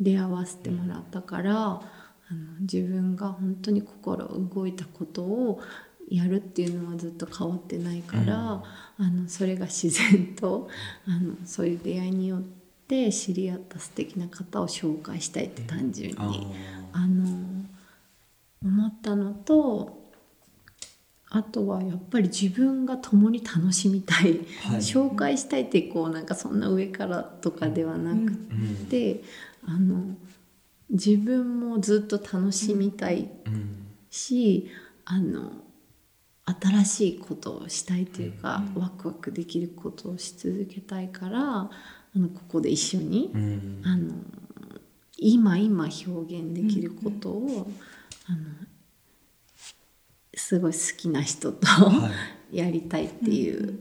Speaker 1: 出会わせてもらったから、あの自分が本当に心動いたことをやるっていうのはずっと変わってないから、あのそれが自然とあのそういう出会いによって知り合った素敵な方を紹介したいって単純に、
Speaker 2: あー。
Speaker 1: あの思ったのとあとはやっぱり自分が共に楽しみたい、
Speaker 2: はい。
Speaker 1: 紹介したいってこうなんかそんな上からとかではなく
Speaker 2: うん。
Speaker 1: て、あの自分もずっと楽しみたい
Speaker 2: うん。
Speaker 1: し、あの新しいことをしたいというか、ワクワクできることをし続けたいからあのここで一緒に、
Speaker 2: うん。
Speaker 1: あの今今表現できることを、あのすごい好きな人と、
Speaker 2: は
Speaker 1: やりたいっていう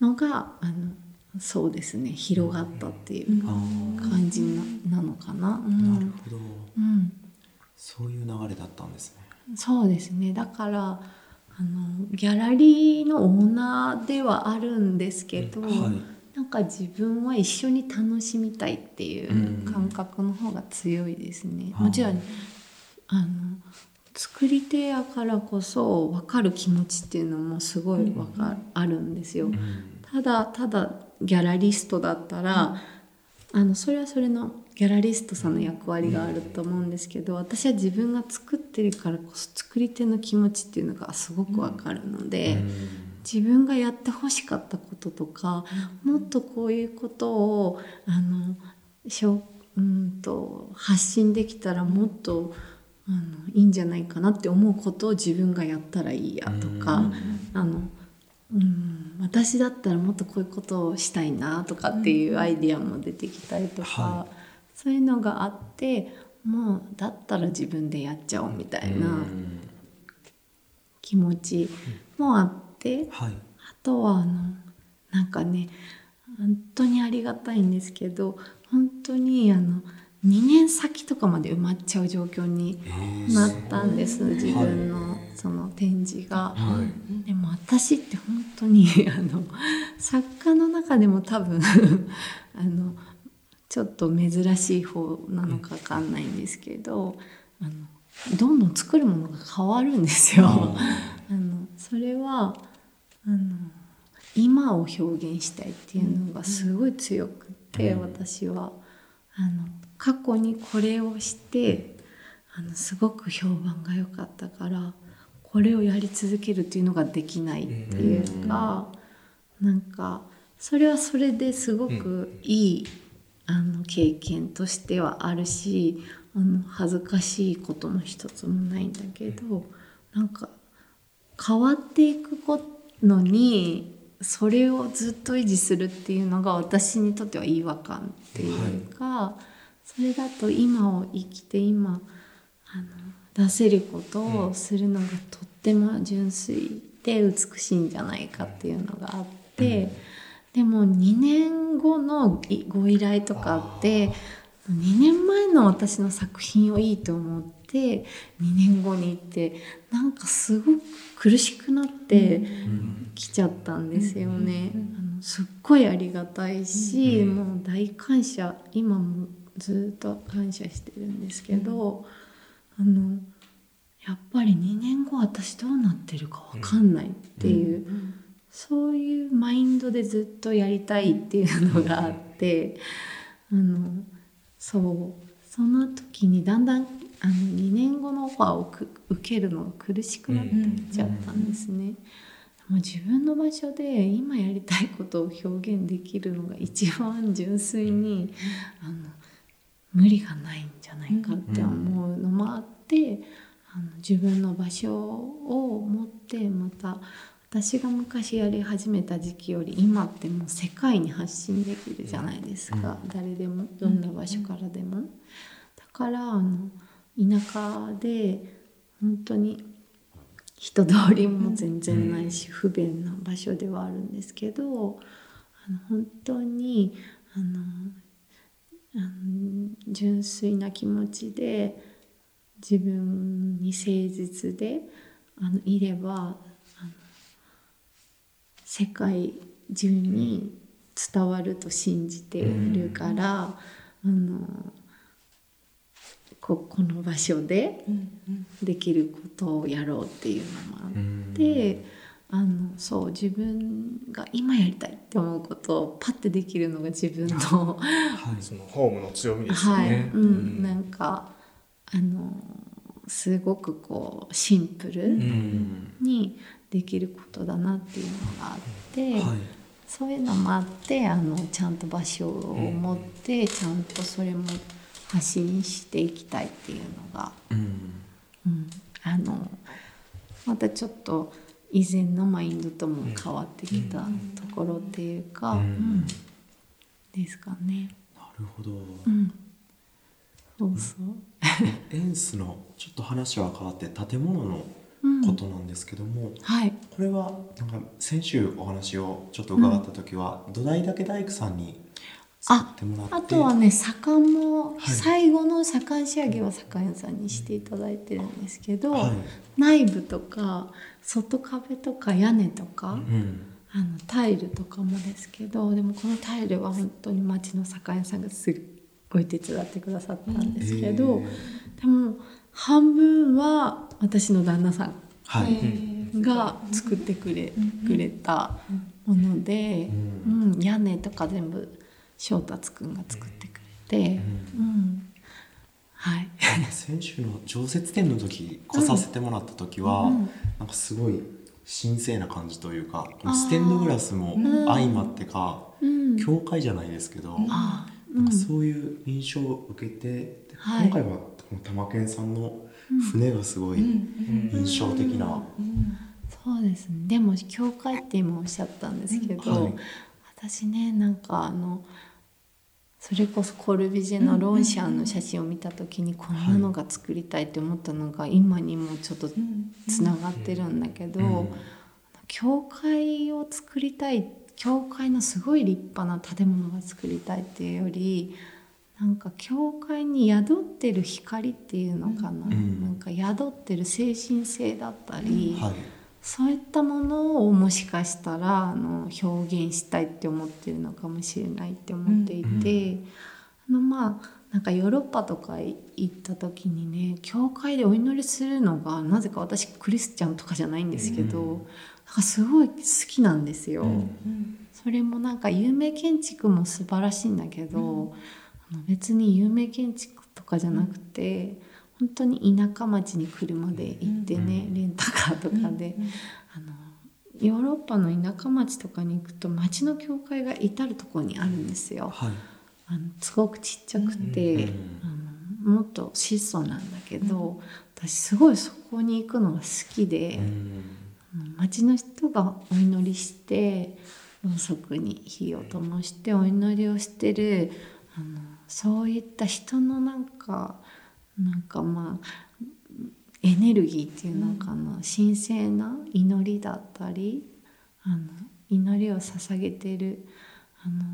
Speaker 1: のが、あのそうですね。広がったっていう感じななのかな。う
Speaker 2: なる
Speaker 1: ん
Speaker 2: ほど。
Speaker 1: うん。
Speaker 2: そういう流れだったんですね。
Speaker 1: そうですね。だからあのギャラリーのオーナーではあるんですけど、
Speaker 2: はい。
Speaker 1: なんか自分は一緒に楽しみたいっていう感覚の方が強いですね。
Speaker 2: うん
Speaker 1: もちろんあの作り手やからこそ分かる気持ちっていうのもすごいわか、あるんですよ。
Speaker 2: うん。
Speaker 1: ただただギャラリストだったら、あのそれはそれのギャラリストさんの役割があると思うんですけど、私は自分が作ってるからこそ作り手の気持ちっていうのがすごくわかるので、自分がやってほしかったこととか、もっとこういうことをあのしょうんと発信できたらもっとあのいいんじゃないかなって思うことを自分がやったらいいやとか、あのうん、私だったらもっとこういうことをしたいなとかっていうアイディアも出てきたりとか、
Speaker 2: は
Speaker 1: そういうのがあってもうだったら自分でやっちゃおうみたいな
Speaker 2: うん
Speaker 1: 気持ちもあって、
Speaker 2: はい。
Speaker 1: あとはあのなんかね本当にありがたいんですけど本当にあの2年先とかまで埋まっちゃう状況になったんです、自分のその展示が。
Speaker 3: は
Speaker 1: でも私って本当に *laughs* あの作家の中でも多分 *laughs* あのちょっと珍しい方なのかわかんないんですけど、あのどんどん作るものが変わるんですよ。あ *laughs* のそれはあの今を表現したいっていうのがすごい強くって、
Speaker 2: うん。
Speaker 1: 私は。あの過去にこれをしてあのすごく評判が良かったからこれをやり続けるっていうのができないっていうか、なんかそれはそれですごくいい、あの経験としてはあるしあの恥ずかしいことも一つもないんだけど、なんか変わっていくのにそれをずっと維持するっていうのが私にとっては違和感っていうか、それだと今を生きて今あの出せることをするのがとっても純粋で美しいんじゃないかっていうのがあって、でも2年後のいご依頼とかって2年前の私の作品をいいと思って2年後に行ってなんかすごく苦しくなってきちゃったんですよね。あのすっごいありがたいし、
Speaker 3: うん。
Speaker 1: もう大感謝。今もずっと感謝してるんですけど、あのやっぱり2年後私どうなってるかわかんないっていう、そういうマインドでずっとやりたいっていうのがあって、あのそうその時にだんだんあの2年後のオファーをく受けるのが苦しくなってきちゃったんですね。もう自分の場所で今やりたいことを表現できるのが一番純粋に、あの無理がないんじゃないかって思うのもあって、あの自分の場所を持ってまた私が昔やり始めた時期より今ってもう世界に発信できるじゃないですか、誰でもどんな場所からでも。だからあの田舎で本当に人通りも全然ないし不便な場所ではあるんですけどあの本当にあのあの純粋な気持ちで自分に誠実であのいれば世界中に伝わると信じてるから、あのここの場所でできることをやろうっていうのもあって、あのそう自分が今やりたいって思うことをパッてできるのが自分の
Speaker 2: はい。
Speaker 3: そのホームの強みですよ
Speaker 1: はい、
Speaker 3: ね。
Speaker 1: うん、なんかあのすごくこうシンプル
Speaker 2: うん。
Speaker 1: にできることだなっていうのがあって、
Speaker 2: はい。
Speaker 1: そういうのもあってあのちゃんと場所を持って、ちゃんとそれも発信していきたいっていうのが、
Speaker 2: うん。
Speaker 1: うん、あのまたちょっと以前のマインドとも変わってきたところっていうか、
Speaker 2: うん。
Speaker 1: うんですかね。
Speaker 2: なるほど。
Speaker 1: うん、どうぞ。
Speaker 2: エンスのちょっと話は変わって建物の
Speaker 1: うん
Speaker 2: ことなんですけども、
Speaker 1: はい。
Speaker 2: これはなんか先週お話をちょっと伺った時は、土台だけ大工さんに作ってもらって。
Speaker 1: あとはね左官も
Speaker 2: はい。
Speaker 1: 最後の左官仕上げは左官屋さんにしていただいてるんですけど、
Speaker 2: はい。
Speaker 1: 内部とか外壁とか屋根とか、
Speaker 2: うん。
Speaker 1: あのタイルとかもですけどでもこのタイルは本当に町の左官屋さんがすっごい手伝ってくださったんですけど、でも半分は私の旦那さん
Speaker 2: はい、
Speaker 1: が作ってくれ,、くれたもので、
Speaker 2: う
Speaker 1: うん屋根とか全部翔達くんが作ってくれて、うんはい。
Speaker 2: 先週の常設展の時来させてもらった時は、
Speaker 1: うん
Speaker 2: なんかすごい神聖な感じというかステンドグラスも相まってか、
Speaker 1: うん。
Speaker 2: 教会じゃないですけど、
Speaker 1: あ
Speaker 2: なんかそういう印象を受けて、で
Speaker 1: はい。
Speaker 2: 今回はこの玉健さんの船がすごい印象的な、
Speaker 1: そうですね。でも教会って今おっしゃったんですけど、
Speaker 2: はい。
Speaker 1: 私ねなんかあのそれこそコルビジェのロンシャンの写真を見た時にこんなのが作りたいって思ったのが今にもちょっとつながってるんだけど、
Speaker 2: うん。
Speaker 1: 教会を作りたい教会のすごい立派な建物が作りたいっていうよりなんか教会に宿ってる光っていうのかな、うん、なんか宿ってる精神性だったり、はい、そういったものをもしかしたらあの表現したいって思ってるのかもしれないって思っていて、うん、あのまあなんかヨーロッパとか行った時にね教会でお祈りするのがなぜか私クリスチャンとかじゃないんですけど、うん、なんかすごい好きなんですよ。それもなんか有名建築も素晴らしいんだけど、別に有名建築とかじゃなくて、本当に田舎町に車で行ってね、レンタカーとかで、あのヨーロッパの田舎町とかに行くと町の教会が至る所にあるんですよ。はい、あのすごくちっちゃくて、あのもっと質素なんだけど、私すごいそこに行くのが好きで、町の人がお祈りしてろうそくに火を灯してお祈りをしてるあのそういった人のなんかなんかまあエネルギーっていうのかな、うん、神聖な祈りだったりあの祈りを捧げてるあの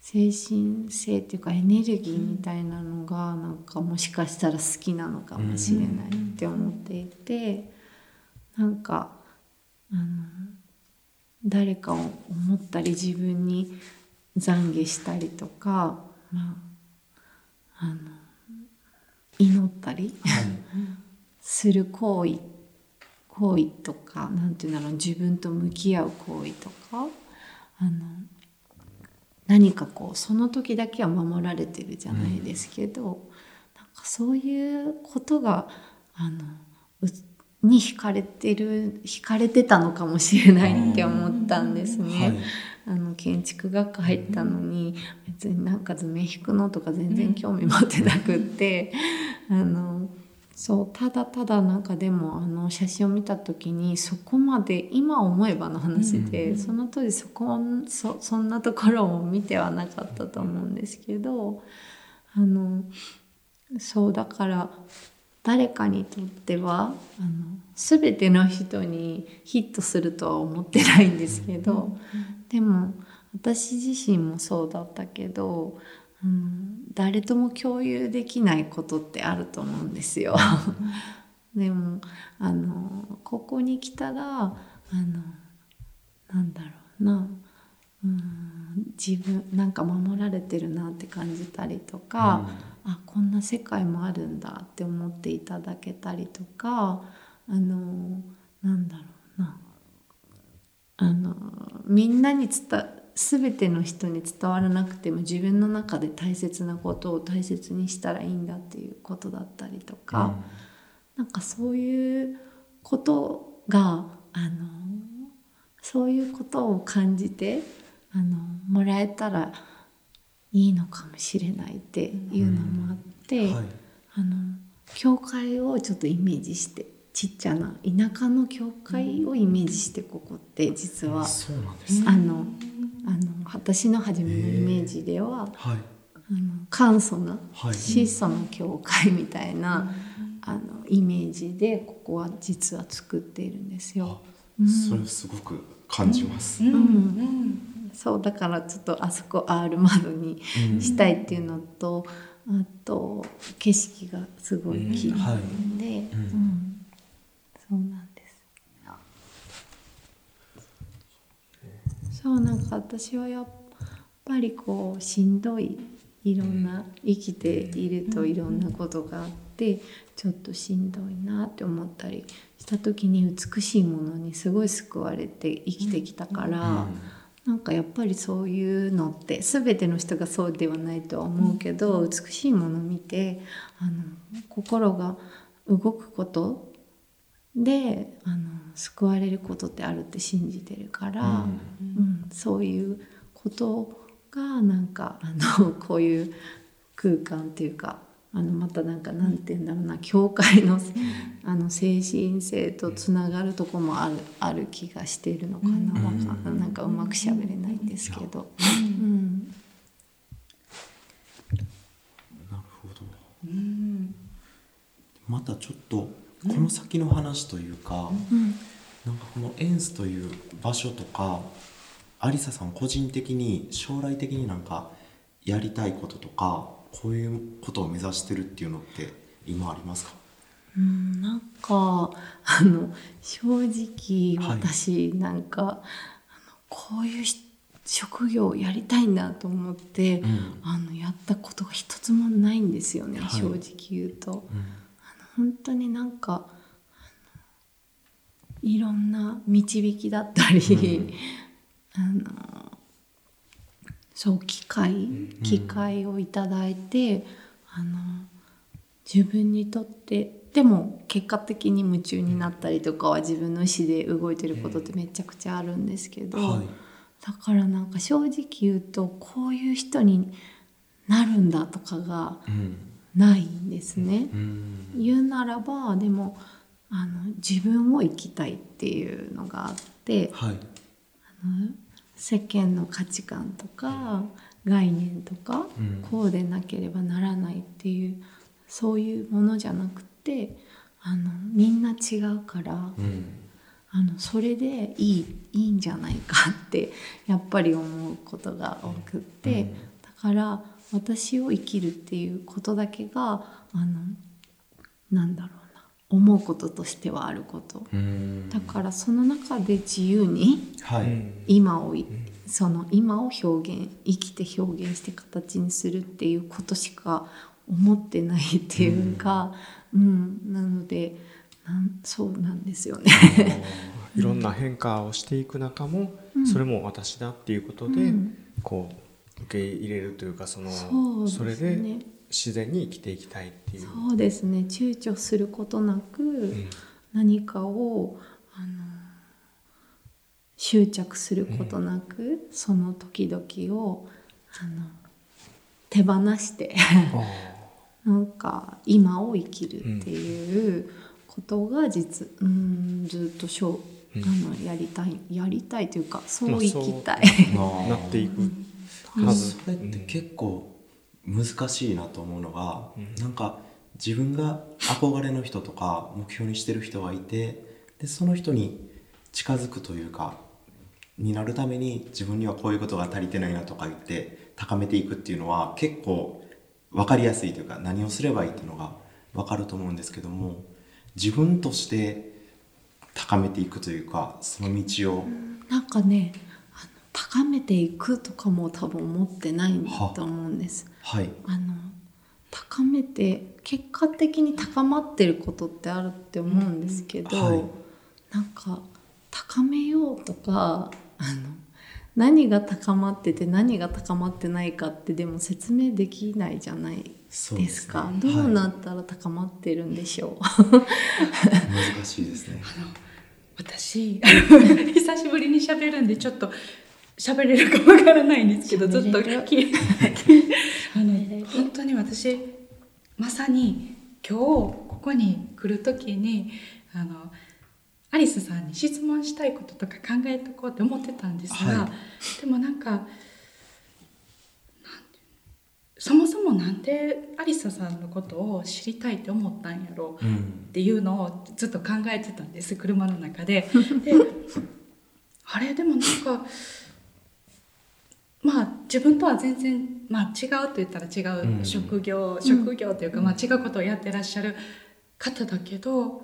Speaker 1: 精神性っていうかエネルギーみたいなのがなんかもしかしたら好きなのかもしれないって思っていてなんかあの誰かを思ったり自分に懺悔したりとかまああの祈ったり、はい、する行為行為とか何て言うんだろう自分と向き合う行為とかあの何かこうその時だけは守られてるじゃないですけど、うん、なんかそういうことがあのに惹かれてる惹かれてたのかもしれないって思ったんですね。はいあの建築学科入ったのに別になんか図面引くのとか全然興味持ってなくって、あのそうただただなんかでもあの写真を見た時にそこまで今思えばの話で、その当時そこそそんなところを見てはなかったと思うんですけどあのそうだから誰かにとってはあの全ての人にヒットするとは思ってないんですけど、でも私自身もそうだったけど、うん、誰とも共有できないことってあると思うんですよ。*laughs* でもあのここに来たらあのなんだろうな、うん、自分なんか守られてるなって感じたりとか、うん、あこんな世界もあるんだって思っていただけたりとかあのなんだろうなあのみんなに伝全ての人に伝わらなくても自分の中で大切なことを大切にしたらいいんだっていうことだったりとか、うん、なんかそういうことがあのそういうことを感じてあのもらえたらいいのかもしれないっていうのもあって、うん。はい、あの教会をちょっとイメージしてちっちゃな田舎の教会をイメージしてここって実は、あのあの私の初めのイメージでは、はい、あの簡素な、質素な教会みたいな、あのイメージでここは実は作っているんですよ。
Speaker 2: それすごく感じます。
Speaker 1: うん、うん。そうだからちょっとあそこ R 窓にしたいっていうのと、あと景色がすごい綺麗で、うん。はい。うんそうなんです。そうなんか私はやっぱりこうしんどいいろんな生きているといろんなことがあってちょっとしんどいなって思ったりした時に美しいものにすごい救われて生きてきたから、なんかやっぱりそういうのって全ての人がそうではないとは思うけど、美しいものを見てあの心が動くことであの救われることってあるって信じてるから、うん、うん、そういうことがなんかあの *laughs* こういう空間っていうかあのまたなんかなんて言うんだろうな教会の,、あの精神性とつながるとこもあるある気がしているのかな、うん、なんかうまくしゃべれないんですけど。うん、
Speaker 2: なるほど、うん、またちょっとこの先の話というか、うん、なんかこのエンスという場所とかありささん個人的に将来的になんかやりたいこととかこういうことを目指してるっていうのって今ありますか？
Speaker 1: うんなんかあの正直私なんか、はい、こういう職業をやりたいんだと思って、うん、あのやったことが一つもないんですよね、はい、正直言うと、うん、本当になんかいろんな導きだったり、うん、あのそう機会機会をいただいて、あの自分にとってでも結果的に夢中になったりとかは自分の意思で動いてることってめちゃくちゃあるんですけど、はい、だからなんか正直言うとこういう人になるんだとかがないんですね。うん、言うならばでもあの自分を生きたいっていうのがあって、はい、あの世間の価値観とか概念とか、うん、こうでなければならないっていうそういうものじゃなくてあのみんな違うから、うん、あのそれでいいいいんじゃないかってやっぱり思うことが多くって、うん、だから私を生きるっていうことだけがあのなんだろう思うこととしてはあること。だからその中で自由に今を、はい、その今を表現生きて表現して形にするっていうことしか思ってないっていうか、うん、うん、なのでなんそうなんですよね。
Speaker 3: いろんな変化をしていく中も、うん、それも私だっていうことで、うん、こう受け入れるというかそのそ、ね,、れで自然に生きていきたいっていう。
Speaker 1: そうですね。躊躇することなく、何かをあの執着することなく、うん、その時々をあの手放して *laughs* なんか今を生きるっていうことが実、うん、ずっとしょう、あのやりたいやりたいというかそう生きたい、
Speaker 3: ま *laughs* あ、なっていく、
Speaker 2: まずそれって結構難しいなと思うのが、うん、なんか自分が憧れの人とか目標にしてる人がいてでその人に近づくというかになるために自分にはこういうことが足りてないなとか言って高めていくっていうのは結構分かりやすいというか何をすればいいっていうのが分かると思うんですけども自分として高めていくというかその道を。
Speaker 1: なんかね高めていくとかも多分思ってないと思うんです。
Speaker 2: はい、
Speaker 1: あの高めて結果的に高まってることってあるって思うんですけど、はい、なんか高めようとかあの何が高まってて何が高まってないかってでも説明できないじゃないですか、ね、どうなったら高まってるんでしょう、
Speaker 2: はい、難しいですね。
Speaker 4: 私 *laughs* 久しぶりに喋るんでちょっと喋れるかわからないんですけどずっと聞 *laughs* あの本当に私まさに今日ここに来る時にあのアリスさんに質問したいこととか考えとこうって思ってたんですが、はい、でもなんかそもそもなんでアリサさんのことを知りたいって思ったんやろうっていうのをずっと考えてたんです車の中で。*laughs* であれ？でもなんかまあ自分とは全然、まあ、違うと言ったら違う職業、うん、職業というか、まあ、違うことをやってらっしゃる方だけど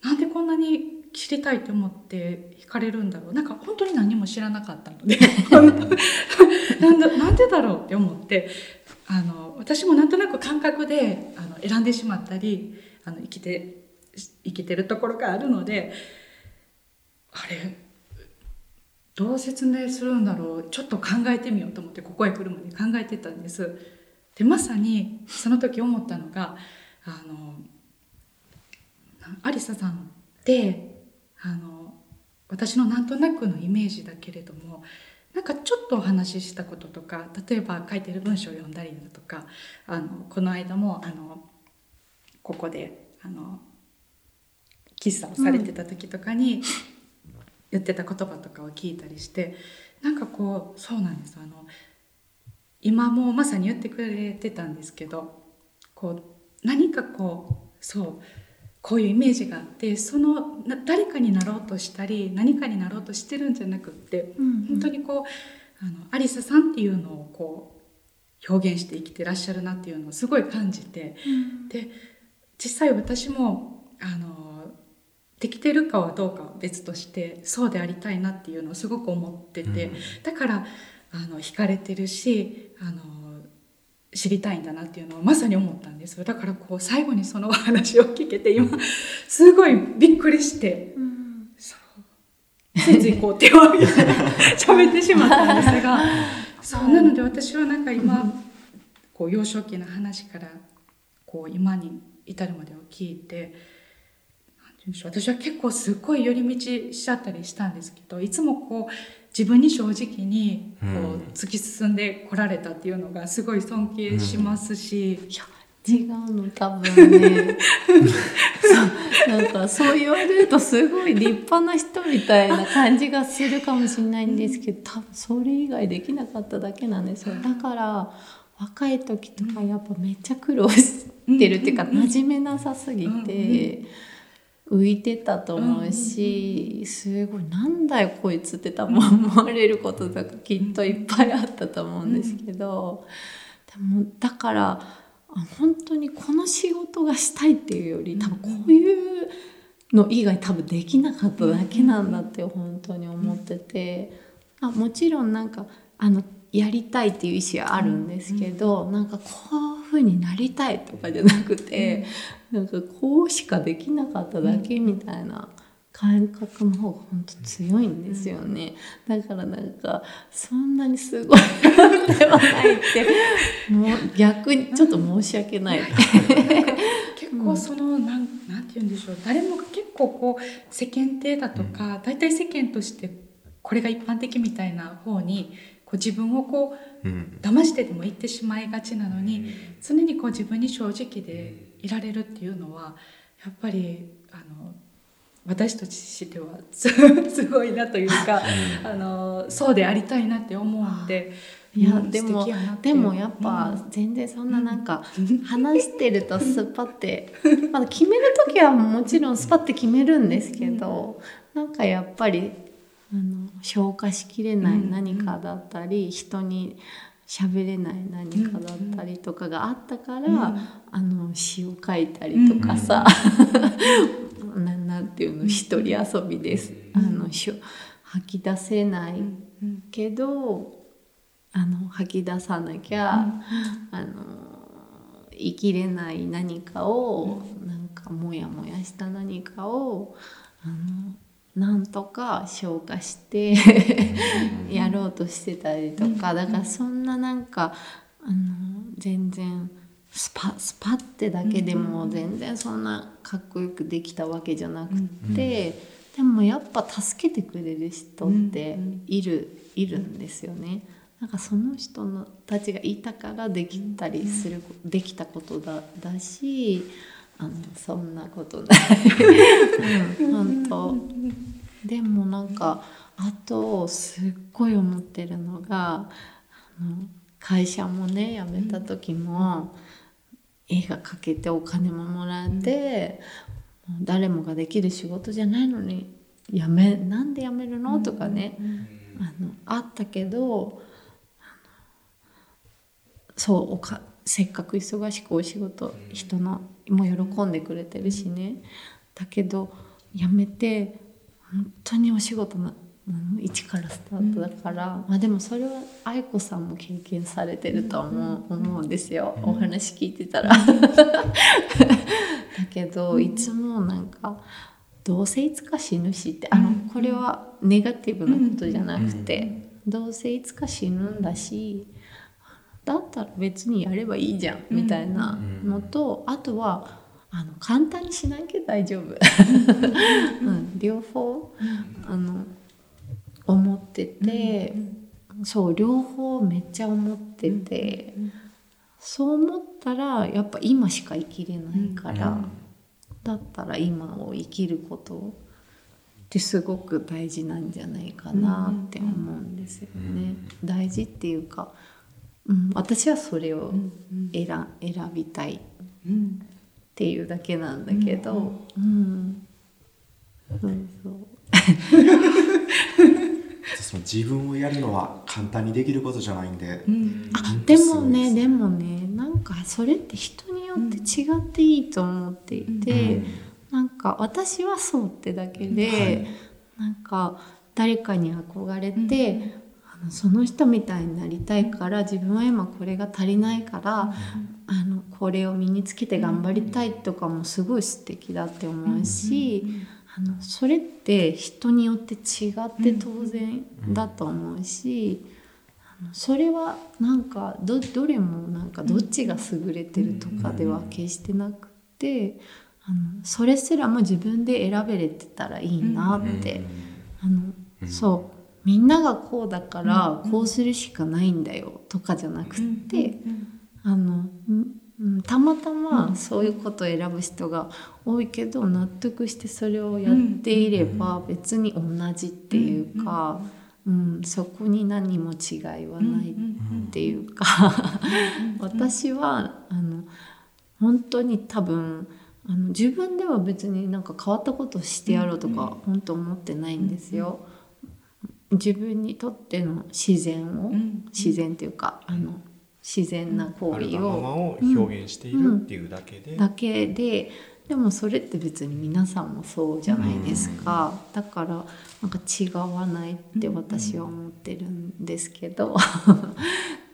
Speaker 4: なんでこんなに知りたいと思って惹かれるんだろう。なんか本当に何も知らなかったので *laughs* なんだなんでだろうって思ってあの私もなんとなく感覚であの選んでしまったりあの生きて生きてるところがあるのであれ？どう説明するんだろうちょっと考えてみようと思ってここへ来るまで考えてたんです。でまさにその時思ったのがあのアリサさんってあの私のなんとなくのイメージだけれどもなんかちょっとお話ししたこととか例えば書いてる文章を読んだりだとかあのこの間もあのここであの喫茶をされてた時とかに、言ってた言葉とかを聞いたりしてなんかこうそうなんです。あの今もまさに言ってくれてたんですけどこう何かこうそうこういうイメージがあってその誰かになろうとしたり何かになろうとしてるんじゃなくって、うんうん、本当にこうあのアリサさんっていうのをこう表現して生きてらっしゃるなっていうのをすごい感じて、うん、で実際私もあのできてるかはどうかは別としてそうでありたいなっていうのをすごく思ってて、うん、だからあの惹かれてるしあの知りたいんだなっていうのをまさに思ったんですだからこう最後にそのお話を聞けて今すごいびっくりして、うん、そうついついこう手を挙げて *laughs* 喋ってしまったんですがそうなので私はなんか今こう幼少期の話からこう今に至るまでを聞いて。私は結構すごい寄り道しちゃったりしたんですけどいつもこう自分に正直にこう突き進んでこられたっていうのがすごい尊敬しますし、
Speaker 1: うん。違うの多分ね。*laughs* そうなんかそう言われるとすごい立派な人みたいな感じがするかもしれないんですけど多分それ以外できなかっただけなんですよ。だから若い時とかやっぱめっちゃ苦労してるっていうか真面目なさすぎて。浮いてたと思うし、すごいなんだよこいつって多分思われることとかきっといっぱいあったと思うんですけど、でもだから本当にこの仕事がしたいっていうより多分こういうの以外多分できなかっただけなんだって本当に思ってて。あもちろんなんかあのやりたいっていう意思はあるんですけど、なんかこういう風になりたいとかじゃなくて、なんかこうしかできなかっただけみたいな感覚の方が本当強いんですよね。だからなんかそんなにすごいではないって。*laughs* もう逆にちょっと申し訳ない。*laughs*
Speaker 4: 結構そのなんなんて言うんでしょう。誰もが結構こう世間体だとか、大体世間としてこれが一般的みたいな方にこう自分をこう、うん、騙してでも言ってしまいがちなのに、常にこう自分に正直でいられるっていうのはやっぱりあの私としては *laughs* すごいなというか、あのそうでありたいなって思うんで。
Speaker 1: いや、でもでもやっぱ全然そんななんか話してるとスパってまだ決める時はもちろんスパって決めるんですけどなんかやっぱりあの消化しきれない何かだったり、人に喋れない何かだったりとかがあったから、うん、あの詩を書いたりとかさ、うん、*laughs* ななんていうの一人遊びです、あの吐き出せないけど、あの吐き出さなきゃ、あの生きれない何かを、なんかモヤモヤした何かをあのなんとか消化してやろうとしてたりとか。だからそんななんかあの全然スパスパってだけでも全然そんなかっこよくできたわけじゃなくてでもやっぱ助けてくれる人っているいるんですよね。なんかその人のたちがいたからできたりするできたことだだしあのそんなことない。*laughs* うん、本当でもなんかあとすっごい思ってるのがあの会社もね辞めた時も、絵が描けてお金ももらって、うん、誰もができる仕事じゃないのにやめなんで辞めるの？とかね、あのあったけどそうおかせっかく忙しくお仕事人のも喜んでくれてるしね。だけど辞めて本当にお仕事の一からスタートだから、うん、まあ、でもそれは愛子さんも経験されてると思う,、思うんですよ、お話聞いてたら。だけどいつもなんかどうせいつか死ぬしってあのこれはネガティブなことじゃなくて、どうせいつか死ぬんだしだったら別にやればいいじゃんみたいなのと、あとはあの簡単にしなきゃ大丈夫、*laughs* うん、両方、あの思ってて、そう両方めっちゃ思ってて、そう思ったらやっぱ今しか生きれないから、だったら今を生きることってすごく大事なんじゃないかなって思うんですよね。大事っていうかうん、私はそれを選,、選びたい、うん、っていうだけなんだけど、うん、うん、そうそう。*laughs*
Speaker 2: その自分をやるのは簡単にできることじゃないんで、
Speaker 1: うん、あでもねでもねなんかそれって人によって違っていいと思っていて、うん、なんか私はそうってだけで、はい、なんか誰かに憧れて、その人みたいになりたいから自分は今これが足りないから、うん、あのこれを身につけて頑張りたいとかもすごい素敵だって思うし。あのそれって人によって違って当然だと思うし、あのそれはなんかどどれもなんかどっちが優れてるとかでは決してなくて、あのそれすらも自分で選べれてたらいいなって、あのそうみんながこうだからこうするしかないんだよとかじゃなくて、あのうん、たまたまそういうことを選ぶ人が多いけど納得してそれをやっていれば別に同じっていうか、うん、そこに何も違いはないっていうか私はあの本当に多分あの自分では別になんか変わったことをしてやろうとか本当思ってないんですよ。自分にとっての自然を、自然っていうかあの自然な行為
Speaker 3: を表現しているっていうだけで、
Speaker 1: うん、だけででもそれって別に皆さんもそうじゃないですか、だからなんか違わないって私は思ってるんですけど。*laughs*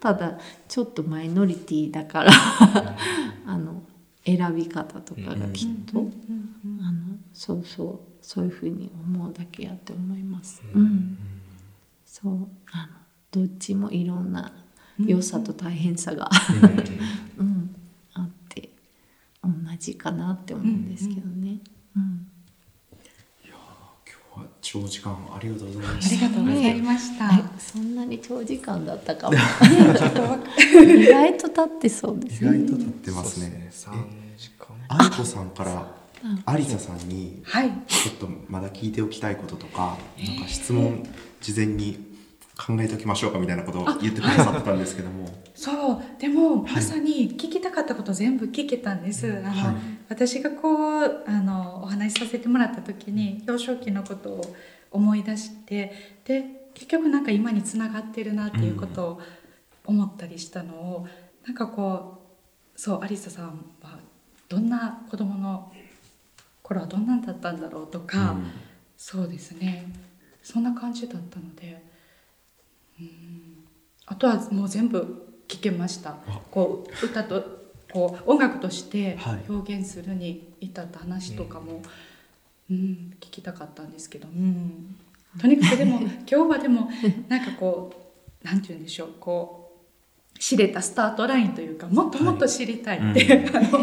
Speaker 1: ただちょっとマイノリティだから *laughs* あの選び方とかがきっと、あのそうそうそういうふうに思うだけやって思います。うん、そうあのどっちもいろんな良さと大変さがうん、あって同じかなって思うんですけどね。うん
Speaker 2: いや今日は長時間ありがとうございまし
Speaker 4: た。ありがとうございました。
Speaker 1: そんなに長時間だったかも。意外と経ってそうです
Speaker 2: ね。意外と経ってますね。三時間。愛子さんから有沙さんにちょっとまだ聞いておきたいこととか、なんか質問事前に考えておきましょうかみたいなことを言ってくださったんですけども。
Speaker 4: そう。でも、まさに聞きたかったこと全部聞けたんです、あの、はい、私がこうあのお話しさせてもらった時に幼少期のことを思い出してで結局なんか今につながってるなっていうことを思ったりしたのを、うん、なんかこうそうアリサさんはどんな子供の頃はどんなんだったんだろうとか、うん、そうですね。そんな感じだったので。あとはもう全部聞けました。こう歌とこう音楽として表現するに至った話とかも、はい、うん、聞きたかったんですけど、うん、とにかくでも *laughs* 今日はでもなんかこうなんて言うんでしょう。こう知れたスタートラインというかもっともっと知りたいって、はい、*laughs* あの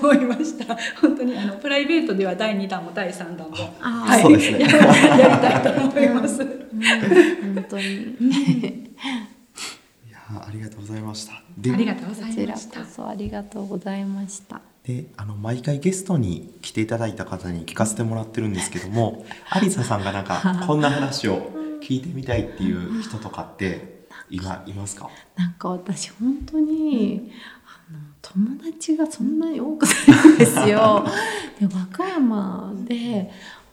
Speaker 4: 思いました本当にあのプライベートでは第2弾も第3弾も、はい、ね、やりたいと思います。
Speaker 1: 本当に
Speaker 2: ありがとうございました。あ
Speaker 4: りがとうございました。
Speaker 1: こそありがとうございました。
Speaker 2: で、あの毎回ゲストに来ていただいた方に聞かせてもらってるんですけども、アリサさんがなんかこんな話を聞いてみたいっていう人とかって今いますか？
Speaker 1: なんか私本当に、うん、あの友達がそんなに多くないんですよ。*laughs* で和歌山で。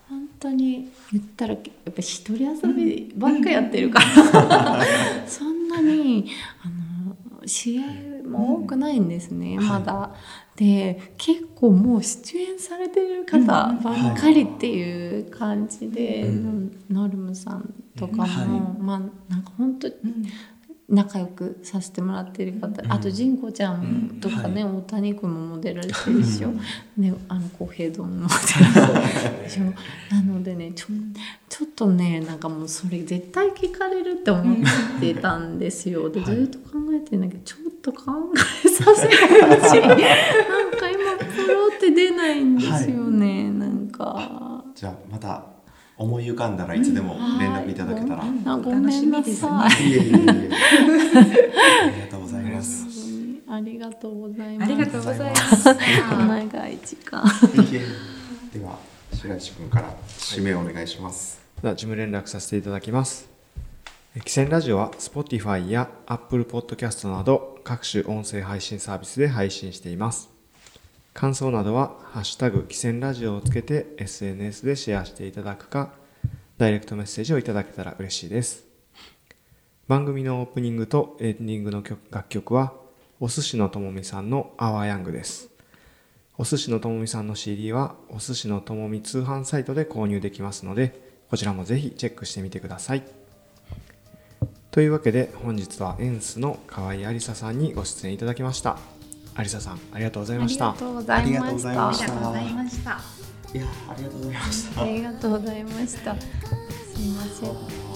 Speaker 1: 本当に言ったらやっぱ一人遊びばっかやってるから、そんなにあの試合も多くないんですね、まだ。はい、で結構もう出演されてる方ばっかりっていう感じで、ノルムさんとかも、はい、まあなんか本当、仲良くさせてもらってる方、うん、あと仁子ちゃんとかね、うん。はい、大谷君もモデルしてるでしょ、ね、あの小平丼もモデルでしょ。なのでねちょちょっとねなんかもうそれ絶対聞かれるって思ってたんですよ。でずっと考えてるんだけど、ちょっと考えさせてほしいなんか今プロって出ないんですよね、はい、なんか。
Speaker 2: じゃあまた思い浮かんだらいつでも連絡いただけたら、う
Speaker 1: ん、ごめんなさ
Speaker 2: い。いえいえいえ。ありがとうございます。
Speaker 1: ありがとうございます。
Speaker 4: ありがとうございます。
Speaker 1: 長い時間。
Speaker 2: では白石君から指名お願いします。
Speaker 3: では事務連絡させていただきます。キセンラジオは Spotify や Apple Podcast など各種音声配信サービスで配信しています。感想などは「ハッシュタグ汽船ラジオ」をつけて SNS でシェアしていただくかダイレクトメッセージをいただけたら嬉しいです。番組のオープニングとエンディングの楽曲はお寿司のともみさんの「アワーヤング」です。お寿司のともみさんの CD はお寿司のともみ通販サイトで購入できますのでこちらもぜひチェックしてみてください。というわけで本日はエンスの河合ありささんにご出演いただきました。アリサさんありがとうございました。
Speaker 1: ありがとうございました。
Speaker 2: ありがとうござい
Speaker 4: ました。
Speaker 2: いやありがとうございました。
Speaker 1: ありがとうございました。すいません